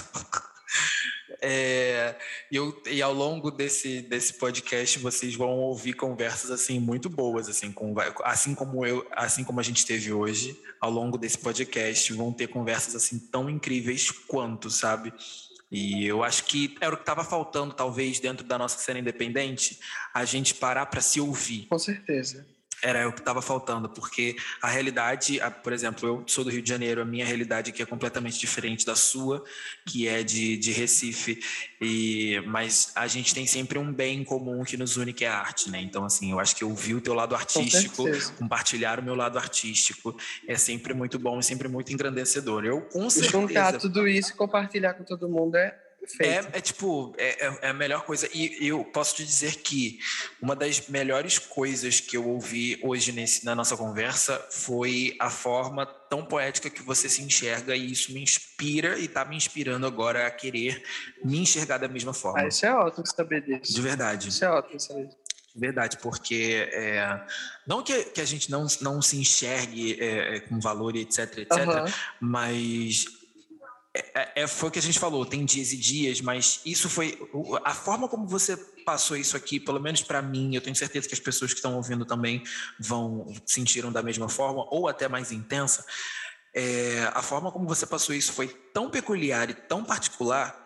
É, e, eu, e ao longo desse, desse podcast vocês vão ouvir conversas assim muito boas, assim, com, assim como eu, assim como a gente teve hoje, ao longo desse podcast vão ter conversas assim tão incríveis quanto, sabe? E eu acho que era o que estava faltando, talvez, dentro da nossa cena independente, a gente parar para se ouvir. Com certeza era o que estava faltando, porque a realidade, a, por exemplo, eu sou do Rio de Janeiro, a minha realidade aqui é completamente diferente da sua, que é de, de Recife, e, mas a gente tem sempre um bem comum que nos une, que é a arte, né? Então, assim, eu acho que ouvir o teu lado artístico, compartilhar o meu lado artístico, é sempre muito bom e sempre muito engrandecedor. Eu, com certeza... Juntar tudo isso e compartilhar com todo mundo é é, é, tipo, é, é, é, a melhor coisa. E eu posso te dizer que uma das melhores coisas que eu ouvi hoje nesse, na nossa conversa foi a forma tão poética que você se enxerga, e isso me inspira e está me inspirando agora a querer me enxergar da mesma forma. Ah, isso é ótimo saber disso. De verdade. Isso é ótimo saber disso. Verdade, porque é, não que, que a gente não, não se enxergue é, é com valor etc, etc, uhum. mas é, é, foi o que a gente falou, tem dias e dias, mas isso foi a forma como você passou isso aqui, pelo menos para mim, eu tenho certeza que as pessoas que estão ouvindo também vão sentiram da mesma forma ou até mais intensa. É, a forma como você passou isso foi tão peculiar e tão particular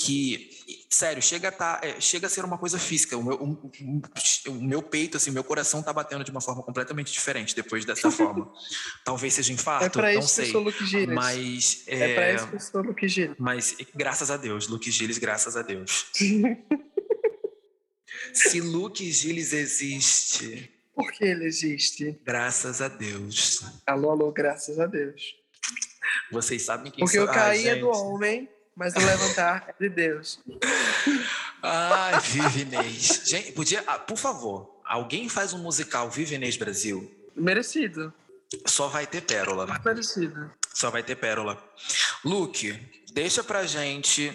que, sério, chega a, tá, é, chega a ser uma coisa física. O meu, o, o meu peito, assim, meu coração tá batendo de uma forma completamente diferente depois dessa forma. Talvez seja infarto, é pra não isso sei. Que eu sou Luke Gilles. Mas é, é para isso que eu sou Luke Gilles. Mas graças a Deus, Luke Gilles, graças a Deus. Se Luke Gilles existe, por que ele existe? Graças a Deus. Alô, alô, graças a Deus. Vocês sabem que Porque isso... eu caía ah, do homem mas o levantar é de Deus. Ai, Vive Inês. Gente, podia, ah, por favor, alguém faz um musical Vive Inês Brasil? Merecido. Só vai ter pérola. Merecido. Só vai ter pérola. Luke, deixa pra gente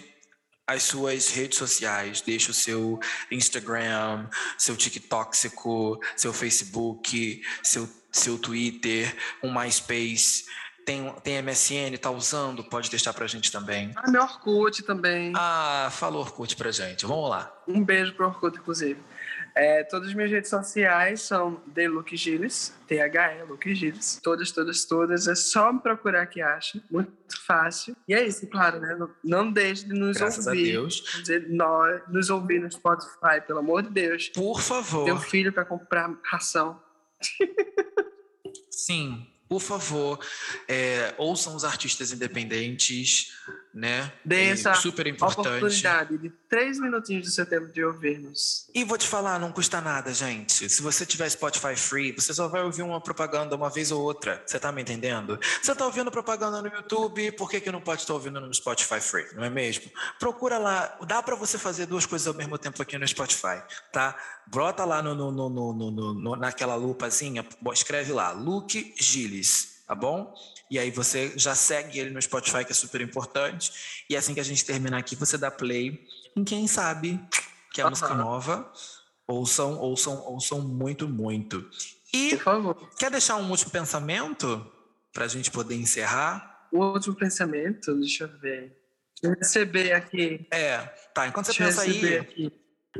as suas redes sociais, deixa o seu Instagram, seu TikTok, seu Facebook, seu, seu Twitter, um MySpace tem, tem MSN, tá usando, pode deixar pra gente também. Ah, meu Orkut também. Ah, fala Orkut pra gente, vamos lá. Um beijo pro Orkut, inclusive. É, todas as minhas redes sociais são The Luke Gilles, T-H-E, Luke Gilles. Todas, todas, todas. É só me procurar que acha. Muito fácil. E é isso, claro, né? Não, não deixe de nos Graças ouvir. Graças a Deus. Dizer, nós, nos ouvir no Spotify, pelo amor de Deus. Por favor. Tem um filho para comprar ração. Sim, por favor, é, ouçam os artistas independentes, né? Dê essa super importante. oportunidade de três minutinhos do seu tempo de ouvir-nos. E vou te falar, não custa nada, gente. Se você tiver Spotify free, você só vai ouvir uma propaganda uma vez ou outra. Você tá me entendendo? Você tá ouvindo propaganda no YouTube, por que, que não pode estar ouvindo no Spotify free? Não é mesmo? Procura lá. Dá para você fazer duas coisas ao mesmo tempo aqui no Spotify, tá? Brota lá no, no, no, no, no naquela lupazinha, escreve lá, Luke Gilles, tá bom? E aí você já segue ele no Spotify, que é super importante. E assim que a gente terminar aqui, você dá play em quem sabe que é a música nova. Ouçam, ouçam, ouçam muito, muito. E quer deixar um último pensamento para a gente poder encerrar? O último pensamento, deixa eu ver. Deixa eu receber aqui. É, tá. Enquanto você deixa pensa aí. Aqui.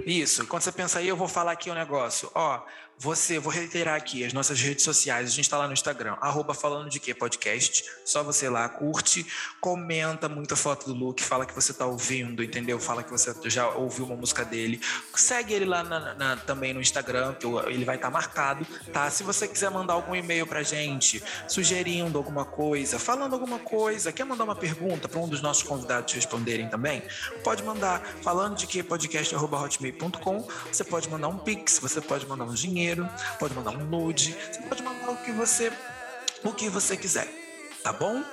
Isso, enquanto você pensa aí, eu vou falar aqui um negócio. Ó, você, vou reiterar aqui as nossas redes sociais. A gente está lá no Instagram, arroba falando de podcast. Só você lá, curte, comenta muita foto do Luke, fala que você está ouvindo, entendeu? Fala que você já ouviu uma música dele. Segue ele lá na, na, também no Instagram, que ele vai estar tá marcado, tá? Se você quiser mandar algum e-mail pra gente, sugerindo alguma coisa, falando alguma coisa, quer mandar uma pergunta para um dos nossos convidados responderem também, pode mandar falando de que podcast.hotmail.com. Você pode mandar um pix, você pode mandar um dinheiro pode mandar um nude, você pode mandar o que você o que você quiser tá bom?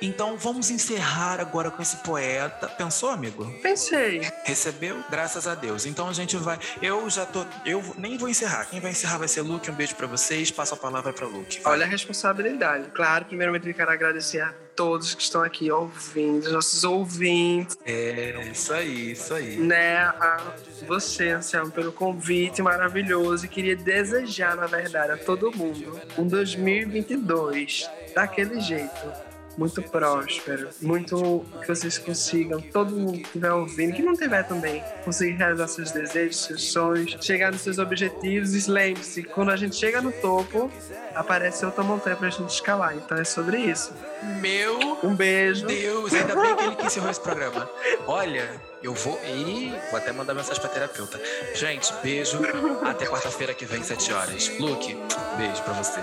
Então vamos encerrar agora com esse poeta. Pensou, amigo? Pensei. Recebeu? Graças a Deus. Então a gente vai. Eu já tô. Eu nem vou encerrar. Quem vai encerrar vai ser Luke. Um beijo para vocês. Passo a palavra para Luke. Vai. Olha a responsabilidade. Claro, primeiramente eu quero agradecer a todos que estão aqui ouvindo, os nossos ouvintes. É, isso aí, isso aí. Né, a você, Anselmo, pelo convite maravilhoso e queria desejar, na verdade, a todo mundo um 2022 daquele jeito muito próspero, muito que vocês consigam, todo mundo que estiver ouvindo, que não tiver também, conseguir realizar seus desejos, seus sonhos, chegar nos seus objetivos. E lembre-se, quando a gente chega no topo, aparece outra montanha pra gente escalar. Então é sobre isso. Meu um beijo. Deus, ainda bem que ele que encerrou esse programa. Olha, eu vou. e vou até mandar mensagem pra terapeuta. Gente, beijo. Até quarta-feira que vem, 7 horas. Luke, beijo pra você.